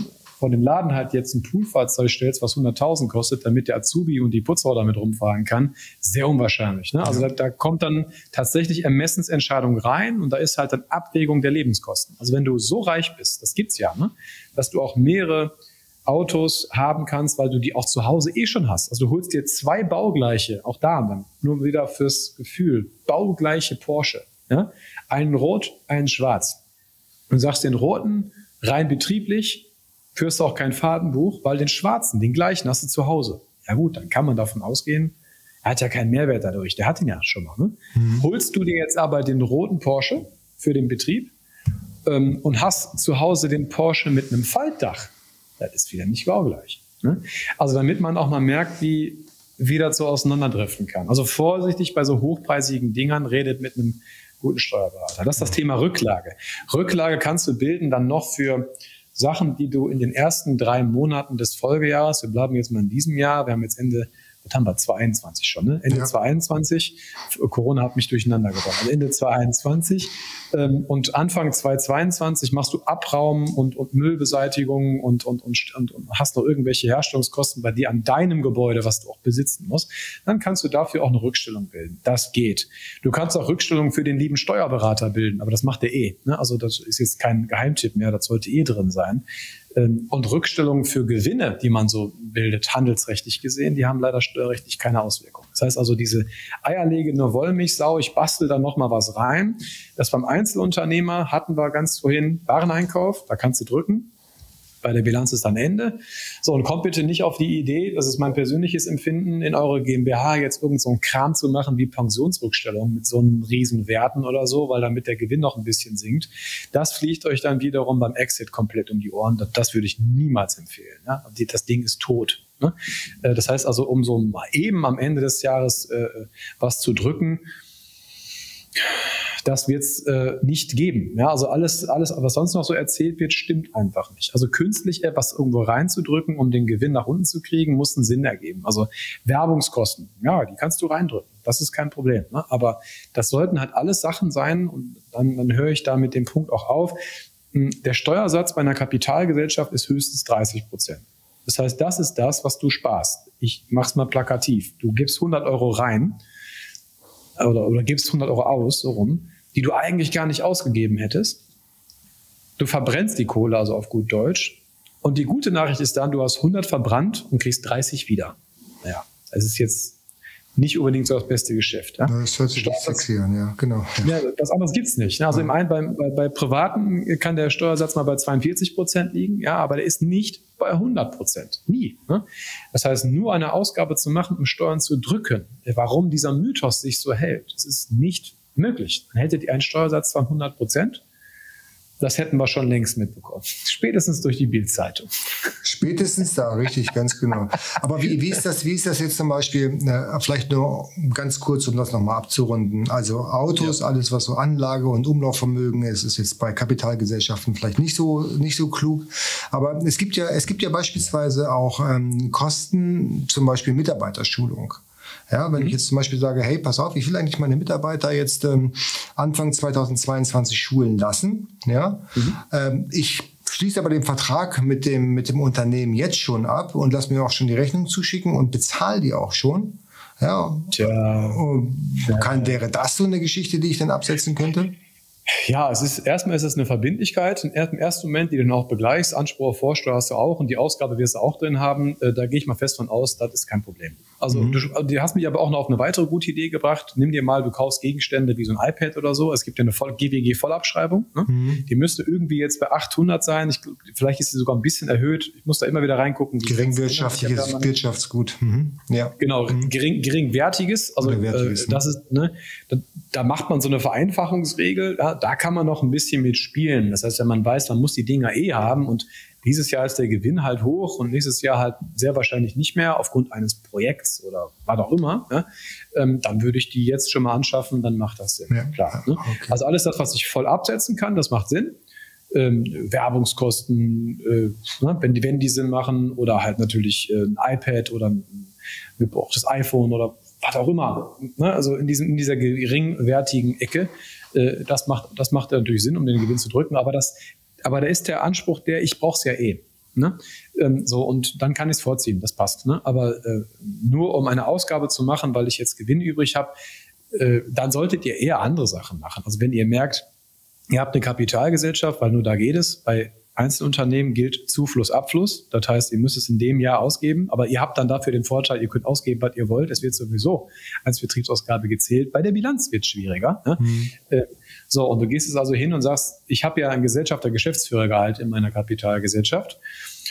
vor dem Laden halt jetzt ein Poolfahrzeug stellst, was 100.000 kostet, damit der Azubi und die Putzfrau damit rumfahren kann, sehr unwahrscheinlich. Ne? Also da, da, kommt dann tatsächlich Ermessensentscheidung rein und da ist halt dann Abwägung der Lebenskosten. Also wenn du so reich bist, das gibt's ja, ne? dass du auch mehrere Autos haben kannst, weil du die auch zu Hause eh schon hast. Also du holst dir zwei baugleiche, auch da dann, nur wieder fürs Gefühl, baugleiche Porsche. Ja? Einen rot, einen schwarz. Und sagst den roten rein betrieblich, führst du auch kein Fahrtenbuch, weil den schwarzen, den gleichen hast du zu Hause. Ja gut, dann kann man davon ausgehen, er hat ja keinen Mehrwert dadurch. Der hat ihn ja schon mal. Ne? Mhm. Holst du dir jetzt aber den roten Porsche für den Betrieb ähm, und hast zu Hause den Porsche mit einem Faltdach, das ist wieder nicht baugleich. Ne? Also damit man auch mal merkt, wie wieder so auseinanderdriften kann. Also vorsichtig bei so hochpreisigen Dingern redet mit einem guten Steuerberater. Das ist das Thema Rücklage. Rücklage kannst du bilden dann noch für Sachen, die du in den ersten drei Monaten des Folgejahres, wir bleiben jetzt mal in diesem Jahr, wir haben jetzt Ende das haben wir 22 schon, ne? Ende ja. 22, Corona hat mich durcheinander gebracht. Also Ende 22 ähm, und Anfang 2022 machst du Abraum und, und Müllbeseitigung und, und, und, und, und hast noch irgendwelche Herstellungskosten bei dir an deinem Gebäude, was du auch besitzen musst, dann kannst du dafür auch eine Rückstellung bilden. Das geht. Du kannst auch Rückstellungen für den lieben Steuerberater bilden, aber das macht er eh. Ne? Also das ist jetzt kein Geheimtipp mehr, das sollte eh drin sein. Ähm, und Rückstellungen für Gewinne, die man so bildet, handelsrechtlich gesehen, die haben leider steuerrechtlich keine Auswirkungen. Das heißt also, diese eierlegende Wollmilchsau, ich bastel da nochmal was rein. Das beim Einzelunternehmer hatten wir ganz vorhin Wareneinkauf, da kannst du drücken bei der Bilanz ist dann Ende. So, und kommt bitte nicht auf die Idee, das ist mein persönliches Empfinden, in eure GmbH jetzt irgend so einen Kram zu machen wie Pensionsrückstellung mit so einem riesen Werten oder so, weil damit der Gewinn noch ein bisschen sinkt. Das fliegt euch dann wiederum beim Exit komplett um die Ohren. Das, würde ich niemals empfehlen. Ja? Das Ding ist tot. Ne? Äh, das heißt also, um so mal eben am Ende des Jahres äh, was zu drücken, das wird es äh, nicht geben. Ja, also alles, alles, was sonst noch so erzählt wird, stimmt einfach nicht. Also künstlich etwas irgendwo reinzudrücken, um den Gewinn nach unten zu kriegen, muss einen Sinn ergeben. Also Werbungskosten, ja, die kannst du reindrücken. Das ist kein Problem. Ne? Aber das sollten halt alles Sachen sein, und dann, dann höre ich da mit dem Punkt auch auf. Hm, der Steuersatz bei einer Kapitalgesellschaft ist höchstens 30 Prozent. Das heißt, das ist das, was du sparst. Ich mache es mal plakativ. Du gibst 100 Euro rein oder, oder gibst 100 Euro aus, so rum die du eigentlich gar nicht ausgegeben hättest. Du verbrennst die Kohle also auf gut Deutsch. Und die gute Nachricht ist dann, du hast 100 verbrannt und kriegst 30 wieder. Naja, es ist jetzt nicht unbedingt so das beste Geschäft. Ja? Das hört sich sexy an, ja, genau. Ja, ja was anderes gibt's nicht. Also im einen, bei, bei, bei Privaten kann der Steuersatz mal bei 42 Prozent liegen, ja, aber der ist nicht bei 100 Prozent. Nie. Ne? Das heißt, nur eine Ausgabe zu machen, um Steuern zu drücken, warum dieser Mythos sich so hält, das ist nicht möglich. Dann hättet ihr einen Steuersatz von 100 Prozent. Das hätten wir schon längst mitbekommen. Spätestens durch die Bildzeitung. Spätestens da, richtig, ganz genau. Aber wie, wie, ist das, wie ist das jetzt zum Beispiel, äh, vielleicht nur ganz kurz, um das nochmal abzurunden. Also Autos, ja. alles was so Anlage und Umlaufvermögen ist, ist jetzt bei Kapitalgesellschaften vielleicht nicht so, nicht so klug. Aber es gibt ja, es gibt ja beispielsweise auch ähm, Kosten, zum Beispiel Mitarbeiterschulung. Ja, wenn mhm. ich jetzt zum Beispiel sage, hey, pass auf, ich will eigentlich meine Mitarbeiter jetzt ähm, Anfang 2022 schulen lassen. Ja, mhm. ähm, ich schließe aber den Vertrag mit dem, mit dem Unternehmen jetzt schon ab und lass mir auch schon die Rechnung zuschicken und bezahle die auch schon. Ja, Tja. Kann, wäre das so eine Geschichte, die ich dann absetzen könnte? Ja, es ist erstmal ist es eine Verbindlichkeit. Im ersten Moment, die du dann auch begleichst, Anspruch auf Vorsteuer hast du auch und die Ausgabe wirst du auch drin haben. Äh, da gehe ich mal fest von aus, das ist kein Problem. Also mhm. du, du, hast mich aber auch noch auf eine weitere gute Idee gebracht. Nimm dir mal, du kaufst Gegenstände wie so ein iPad oder so. Es gibt ja eine Voll GWG Vollabschreibung. Ne? Mhm. Die müsste irgendwie jetzt bei 800 sein. Ich, vielleicht ist sie sogar ein bisschen erhöht. Ich muss da immer wieder reingucken. Geringwirtschaftliches Wirtschaftsgut. Mhm. Ja. Genau, mhm. gering, geringwertiges. Also äh, das ne? ist, ne, da, da, macht man so eine Vereinfachungsregel. Ja, da kann man noch ein bisschen mit spielen. Das heißt, wenn man weiß, man muss die Dinger eh haben und dieses Jahr ist der Gewinn halt hoch und nächstes Jahr halt sehr wahrscheinlich nicht mehr aufgrund eines Projekts oder was auch immer. Ne? Ähm, dann würde ich die jetzt schon mal anschaffen, dann macht das Sinn. Ja, Klar. Ne? Okay. Also alles das, was ich voll absetzen kann, das macht Sinn. Ähm, Werbungskosten, äh, ne? wenn, die, wenn die Sinn machen oder halt natürlich äh, ein iPad oder ein gebrauchtes iPhone oder was auch immer. Ne? Also in, diesem, in dieser geringwertigen Ecke, äh, das, macht, das macht natürlich Sinn, um den Gewinn zu drücken, aber das aber da ist der Anspruch der, ich brauche es ja eh. Ne? Ähm, so, und dann kann ich es vorziehen, das passt. Ne? Aber äh, nur um eine Ausgabe zu machen, weil ich jetzt Gewinn übrig habe, äh, dann solltet ihr eher andere Sachen machen. Also wenn ihr merkt, ihr habt eine Kapitalgesellschaft, weil nur da geht es, bei Einzelunternehmen gilt Zufluss, Abfluss. Das heißt, ihr müsst es in dem Jahr ausgeben, aber ihr habt dann dafür den Vorteil, ihr könnt ausgeben, was ihr wollt. Es wird sowieso als Betriebsausgabe gezählt. Bei der Bilanz wird es schwieriger. Ne? Mhm. Äh, so, und du gehst es also hin und sagst, ich habe ja ein Gesellschafter Geschäftsführergehalt in meiner Kapitalgesellschaft.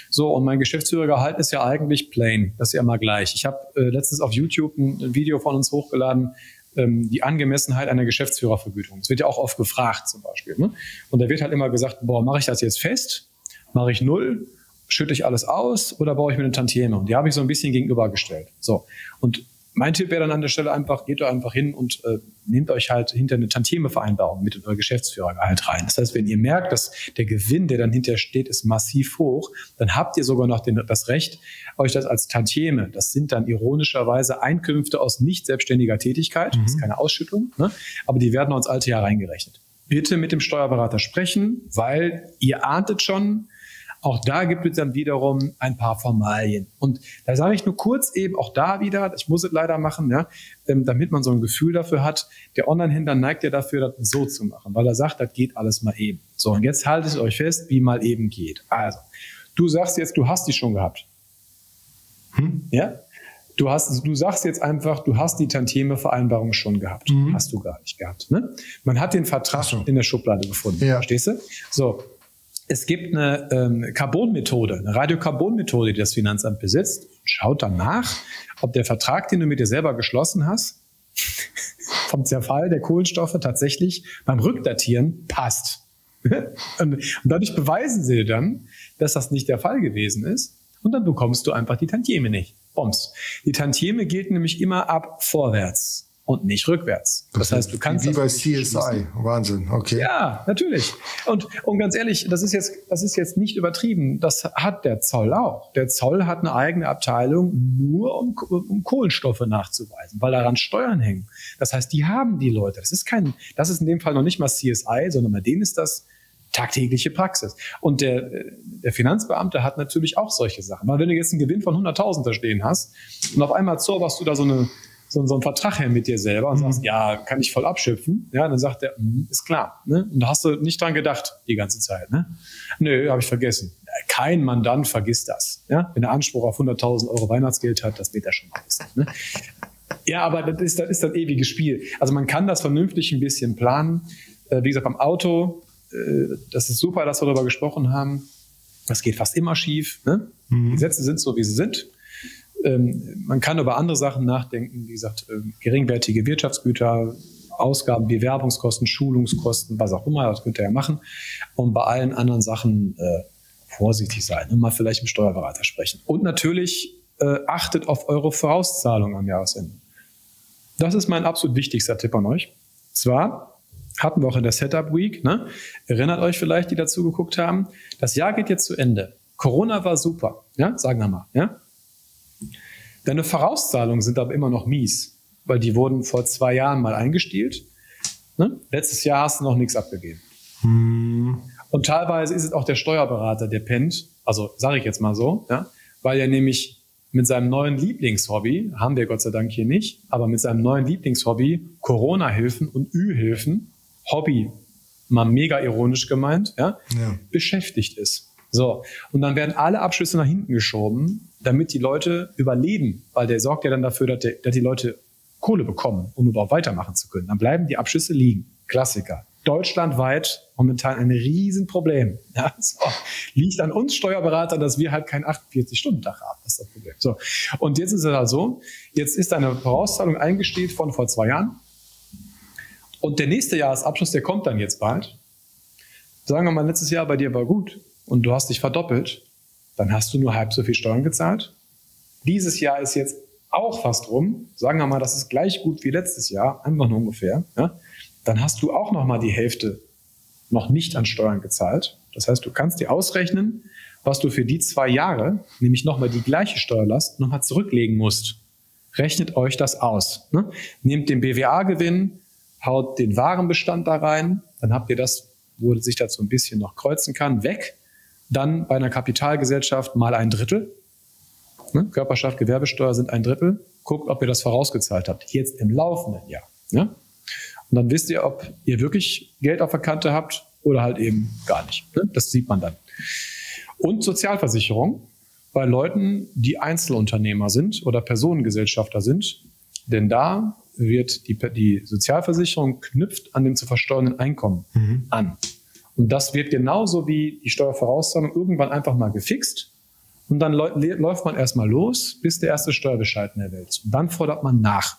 So, und mein Geschäftsführergehalt ist ja eigentlich plain. Das ist ja immer gleich. Ich habe äh, letztens auf YouTube ein, ein Video von uns hochgeladen, ähm, die Angemessenheit einer Geschäftsführervergütung. Das wird ja auch oft gefragt zum Beispiel. Ne? Und da wird halt immer gesagt, boah, mache ich das jetzt fest? Mache ich null? Schütte ich alles aus oder baue ich mir eine Tantieme? Und die habe ich so ein bisschen gegenübergestellt. So. Und mein Tipp wäre dann an der Stelle einfach, geht doch einfach hin und äh, nehmt euch halt hinter eine Tantieme-Vereinbarung mit in euer Geschäftsführergehalt rein. Das heißt, wenn ihr merkt, dass der Gewinn, der dann hinterher steht, ist massiv hoch, dann habt ihr sogar noch den, das Recht, euch das als Tantieme, das sind dann ironischerweise Einkünfte aus nicht selbstständiger Tätigkeit, mhm. das ist keine Ausschüttung, ne? aber die werden uns alte Jahr reingerechnet. Bitte mit dem Steuerberater sprechen, weil ihr ahntet schon, auch da gibt es dann wiederum ein paar Formalien. Und da sage ich nur kurz eben auch da wieder, ich muss es leider machen, ja, ähm, damit man so ein Gefühl dafür hat, der Online-Händler neigt ja dafür, das so zu machen, weil er sagt, das geht alles mal eben. So, und jetzt haltet euch fest, wie mal eben geht. Also, du sagst jetzt, du hast die schon gehabt. Hm? Ja? Du, hast, du sagst jetzt einfach, du hast die Tantieme-Vereinbarung schon gehabt. Mhm. Hast du gar nicht gehabt. Ne? Man hat den Vertrag so. in der Schublade gefunden. Ja. Verstehst du? So, es gibt eine ähm, Carbon-Methode, eine Radiokarbon-Methode, die das Finanzamt besitzt. Schaut dann nach, ob der Vertrag, den du mit dir selber geschlossen hast, vom Zerfall der Kohlenstoffe tatsächlich beim Rückdatieren passt. und, dadurch beweisen sie dann, dass das nicht der Fall gewesen ist. Und dann bekommst du einfach die Tantieme nicht. Bombs. Die Tantieme gilt nämlich immer ab vorwärts und nicht rückwärts. Das, das heißt, du kannst. Wie bei CSI. Wahnsinn. Okay. Ja, natürlich. Und, und ganz ehrlich, das ist jetzt, das ist jetzt nicht übertrieben. Das hat der Zoll auch. Der Zoll hat eine eigene Abteilung nur um, um Kohlenstoffe nachzuweisen, weil daran Steuern hängen. Das heißt, die haben die Leute. Das ist kein, das ist in dem Fall noch nicht mal CSI, sondern bei denen ist das tagtägliche Praxis. Und der, der Finanzbeamte hat natürlich auch solche Sachen. Weil wenn du jetzt einen Gewinn von 100.000 da stehen hast und auf einmal zauberst du da so eine so, so einen Vertrag her mit dir selber und mhm. sagst, ja, kann ich voll abschöpfen. Ja, dann sagt er, mm, ist klar. Ne? Und da hast du nicht dran gedacht die ganze Zeit. Ne? Nö, habe ich vergessen. Kein Mandant vergisst das. Ja? Wenn er Anspruch auf 100.000 Euro Weihnachtsgeld hat, das wird er schon mal wissen. Ne? Ja, aber das ist, das ist das ewige Spiel. Also man kann das vernünftig ein bisschen planen. Äh, wie gesagt, beim Auto, äh, das ist super, dass wir darüber gesprochen haben. Das geht fast immer schief. Ne? Mhm. Die Sätze sind so, wie sie sind. Ähm, man kann über andere Sachen nachdenken, wie gesagt, ähm, geringwertige Wirtschaftsgüter, Ausgaben wie Werbungskosten, Schulungskosten, was auch immer, das könnt ihr ja machen. Und bei allen anderen Sachen äh, vorsichtig sein und mal vielleicht mit dem Steuerberater sprechen. Und natürlich äh, achtet auf eure Vorauszahlung am Jahresende. Das ist mein absolut wichtigster Tipp an euch. Zwar hatten wir auch in der Setup Week, ne? erinnert euch vielleicht, die dazu geguckt haben, das Jahr geht jetzt zu Ende. Corona war super, ja, sagen wir mal, ja. Deine Vorauszahlungen sind aber immer noch mies, weil die wurden vor zwei Jahren mal eingestielt. Ne? Letztes Jahr hast du noch nichts abgegeben. Hm. Und teilweise ist es auch der Steuerberater, der pennt, also sage ich jetzt mal so, ja, weil er nämlich mit seinem neuen Lieblingshobby, haben wir Gott sei Dank hier nicht, aber mit seinem neuen Lieblingshobby, Corona-Hilfen und Ü-Hilfen, Hobby, mal mega ironisch gemeint, ja, ja, beschäftigt ist. So, und dann werden alle Abschlüsse nach hinten geschoben, damit die Leute überleben, weil der sorgt ja dann dafür, dass, der, dass die Leute Kohle bekommen, um überhaupt weitermachen zu können. Dann bleiben die Abschlüsse liegen. Klassiker. Deutschlandweit momentan ein Riesenproblem. Ja, so. Liegt an uns Steuerberatern, dass wir halt keinen 48-Stunden-Tag haben. Das ist das Problem. So. Und jetzt ist es halt so, jetzt ist eine Vorauszahlung eingestellt von vor zwei Jahren. Und der nächste Jahresabschluss, der kommt dann jetzt bald. Sagen wir mal, letztes Jahr bei dir war gut und du hast dich verdoppelt dann hast du nur halb so viel Steuern gezahlt. Dieses Jahr ist jetzt auch fast rum. Sagen wir mal, das ist gleich gut wie letztes Jahr, einfach nur ungefähr. Ja? Dann hast du auch noch mal die Hälfte noch nicht an Steuern gezahlt. Das heißt, du kannst dir ausrechnen, was du für die zwei Jahre, nämlich nochmal die gleiche Steuerlast, nochmal zurücklegen musst. Rechnet euch das aus. Ne? Nehmt den BWA-Gewinn, haut den Warenbestand da rein, dann habt ihr das, wo sich dazu ein bisschen noch kreuzen kann, weg dann bei einer Kapitalgesellschaft mal ein Drittel. Ne? Körperschaft, Gewerbesteuer sind ein Drittel. Guckt, ob ihr das vorausgezahlt habt. Jetzt im laufenden Jahr. Ne? Und dann wisst ihr, ob ihr wirklich Geld auf der Kante habt oder halt eben gar nicht. Ne? Das sieht man dann. Und Sozialversicherung bei Leuten, die Einzelunternehmer sind oder Personengesellschafter sind. Denn da wird die, die Sozialversicherung knüpft an dem zu versteuernden Einkommen mhm. an. Und das wird genauso wie die Steuervorauszahlung irgendwann einfach mal gefixt. Und dann läuft man erstmal los, bis der erste Steuerbescheid in der Welt ist. Und dann fordert man nach.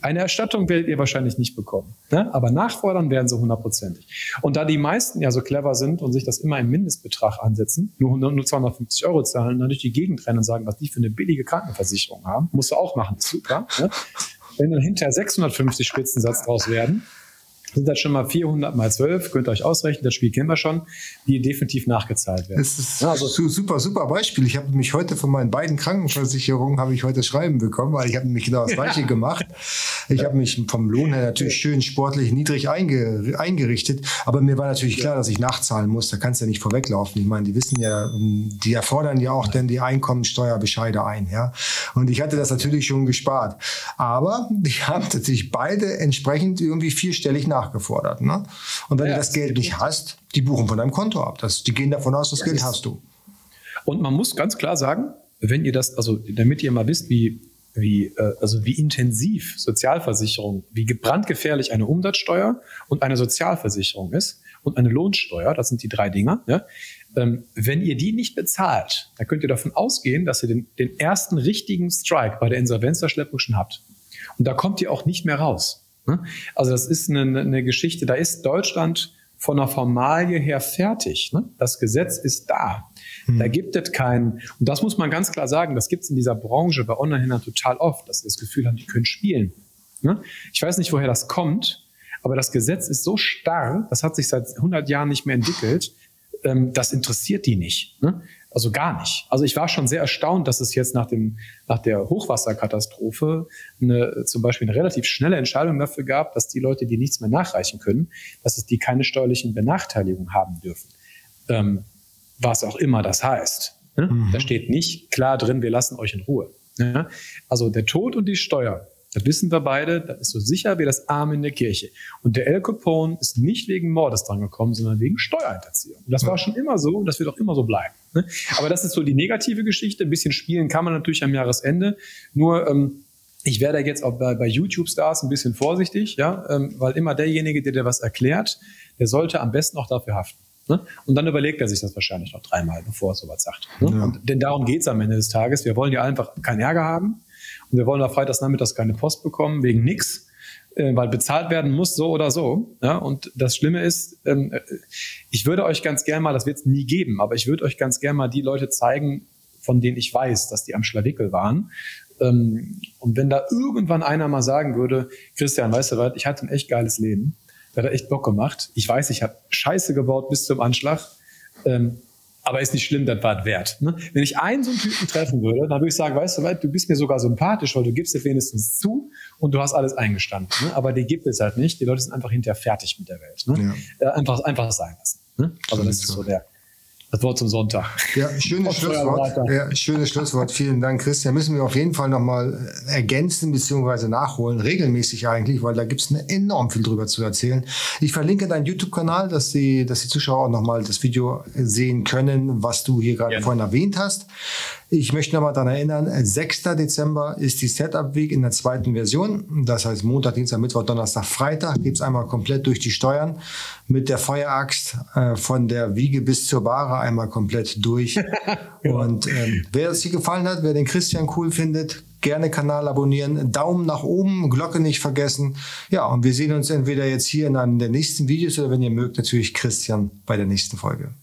Eine Erstattung werdet ihr wahrscheinlich nicht bekommen, ne? aber nachfordern werden sie hundertprozentig. Und da die meisten ja so clever sind und sich das immer im Mindestbetrag ansetzen, nur, nur 250 Euro zahlen, dann durch die Gegend rennen und sagen, was die für eine billige Krankenversicherung haben, musst du auch machen, super. Ne? Wenn dann hinterher 650 Spitzensatz draus werden, sind das schon mal 400 mal 12, könnt ihr euch ausrechnen, das Spiel kennen wir schon, die definitiv nachgezahlt werden. Das ist ja, also super, super Beispiel. Ich habe mich heute von meinen beiden Krankenversicherungen habe ich heute Schreiben bekommen, weil ich habe nämlich genau das Gleiche gemacht. Ich habe mich vom Lohn her natürlich schön sportlich niedrig einge, eingerichtet, aber mir war natürlich klar, dass ich nachzahlen muss. Da kannst du ja nicht vorweglaufen. Ich meine, die wissen ja, die erfordern ja auch denn die Einkommensteuerbescheide ein, ja. Und ich hatte das natürlich schon gespart. Aber die haben natürlich beide entsprechend irgendwie vierstellig nach nachgefordert. Ne? Und wenn ja, du das Geld nicht hast, die buchen von deinem Konto ab. Das, die gehen davon aus, das ja, Geld hast du. Und man muss ganz klar sagen, wenn ihr das, also damit ihr mal wisst, wie, wie, äh, also wie intensiv Sozialversicherung, wie brandgefährlich eine Umsatzsteuer und eine Sozialversicherung ist und eine Lohnsteuer, das sind die drei Dinger, ja? ähm, wenn ihr die nicht bezahlt, dann könnt ihr davon ausgehen, dass ihr den, den ersten richtigen Strike bei der Insolvenzverschleppung schon habt. Und da kommt ihr auch nicht mehr raus. Ne? Also das ist eine, eine Geschichte, da ist Deutschland von der Formalie her fertig. Ne? Das Gesetz ist da. Hm. Da gibt es keinen, und das muss man ganz klar sagen, das gibt es in dieser Branche bei Online-Händlern total oft, dass sie das Gefühl haben, die können spielen. Ne? Ich weiß nicht, woher das kommt, aber das Gesetz ist so starr, das hat sich seit 100 Jahren nicht mehr entwickelt, ähm, das interessiert die nicht. Ne? Also gar nicht. Also ich war schon sehr erstaunt, dass es jetzt nach, dem, nach der Hochwasserkatastrophe eine, zum Beispiel eine relativ schnelle Entscheidung dafür gab, dass die Leute, die nichts mehr nachreichen können, dass es die keine steuerlichen Benachteiligungen haben dürfen. Ähm, was auch immer das heißt. Ne? Mhm. Da steht nicht klar drin, wir lassen euch in Ruhe. Ne? Also der Tod und die Steuer das wissen wir beide, das ist so sicher wie das Arm in der Kirche. Und der El Capone ist nicht wegen Mordes dran gekommen, sondern wegen Steuerhinterziehung. Und das war schon immer so und das wird auch immer so bleiben. Ne? Aber das ist so die negative Geschichte. Ein bisschen spielen kann man natürlich am Jahresende. Nur, ähm, ich werde jetzt auch bei, bei YouTube-Stars ein bisschen vorsichtig, ja, ähm, weil immer derjenige, der dir was erklärt, der sollte am besten auch dafür haften. Ne? Und dann überlegt er sich das wahrscheinlich noch dreimal, bevor er sowas sagt. Ne? Ja. Und, denn darum geht's am Ende des Tages. Wir wollen ja einfach keinen Ärger haben. Und wir wollen da freitags nachmittags keine Post bekommen, wegen nix, äh, weil bezahlt werden muss, so oder so. Ja? Und das Schlimme ist, ähm, äh, ich würde euch ganz gern mal, das wird es nie geben, aber ich würde euch ganz gern mal die Leute zeigen, von denen ich weiß, dass die am Schlawickel waren. Ähm, und wenn da irgendwann einer mal sagen würde, Christian, weißt du was, ich hatte ein echt geiles Leben, der hat echt Bock gemacht. Ich weiß, ich habe Scheiße gebaut bis zum Anschlag. Ähm, aber ist nicht schlimm, das war wert. Ne? Wenn ich einen so einen Typen treffen würde, dann würde ich sagen, weißt du, du bist mir sogar sympathisch, weil du gibst dir wenigstens zu und du hast alles eingestanden. Ne? Aber die gibt es halt nicht. Die Leute sind einfach hinterher fertig mit der Welt. Ne? Ja. Äh, einfach, einfach sein lassen. Ne? Also das ist so der, das Wort zum Sonntag. Ja, schönes Schlusswort. Ja, schönes Schlusswort. Vielen Dank, Christian. Müssen wir auf jeden Fall nochmal ergänzen bzw. nachholen, regelmäßig eigentlich, weil da gibt es enorm viel drüber zu erzählen. Ich verlinke deinen YouTube-Kanal, dass die, dass die Zuschauer auch nochmal das Video sehen können, was du hier gerade ja. vorhin erwähnt hast. Ich möchte nochmal daran erinnern, 6. Dezember ist die Setup Week in der zweiten Version. Das heißt Montag, Dienstag, Mittwoch, Donnerstag, Freitag gibt es einmal komplett durch die Steuern mit der Feueraxt äh, von der Wiege bis zur Bahre einmal komplett durch. Und ähm, wer es hier gefallen hat, wer den Christian cool findet, gerne Kanal abonnieren, Daumen nach oben, Glocke nicht vergessen. Ja, und wir sehen uns entweder jetzt hier in einem der nächsten Videos oder wenn ihr mögt, natürlich Christian bei der nächsten Folge.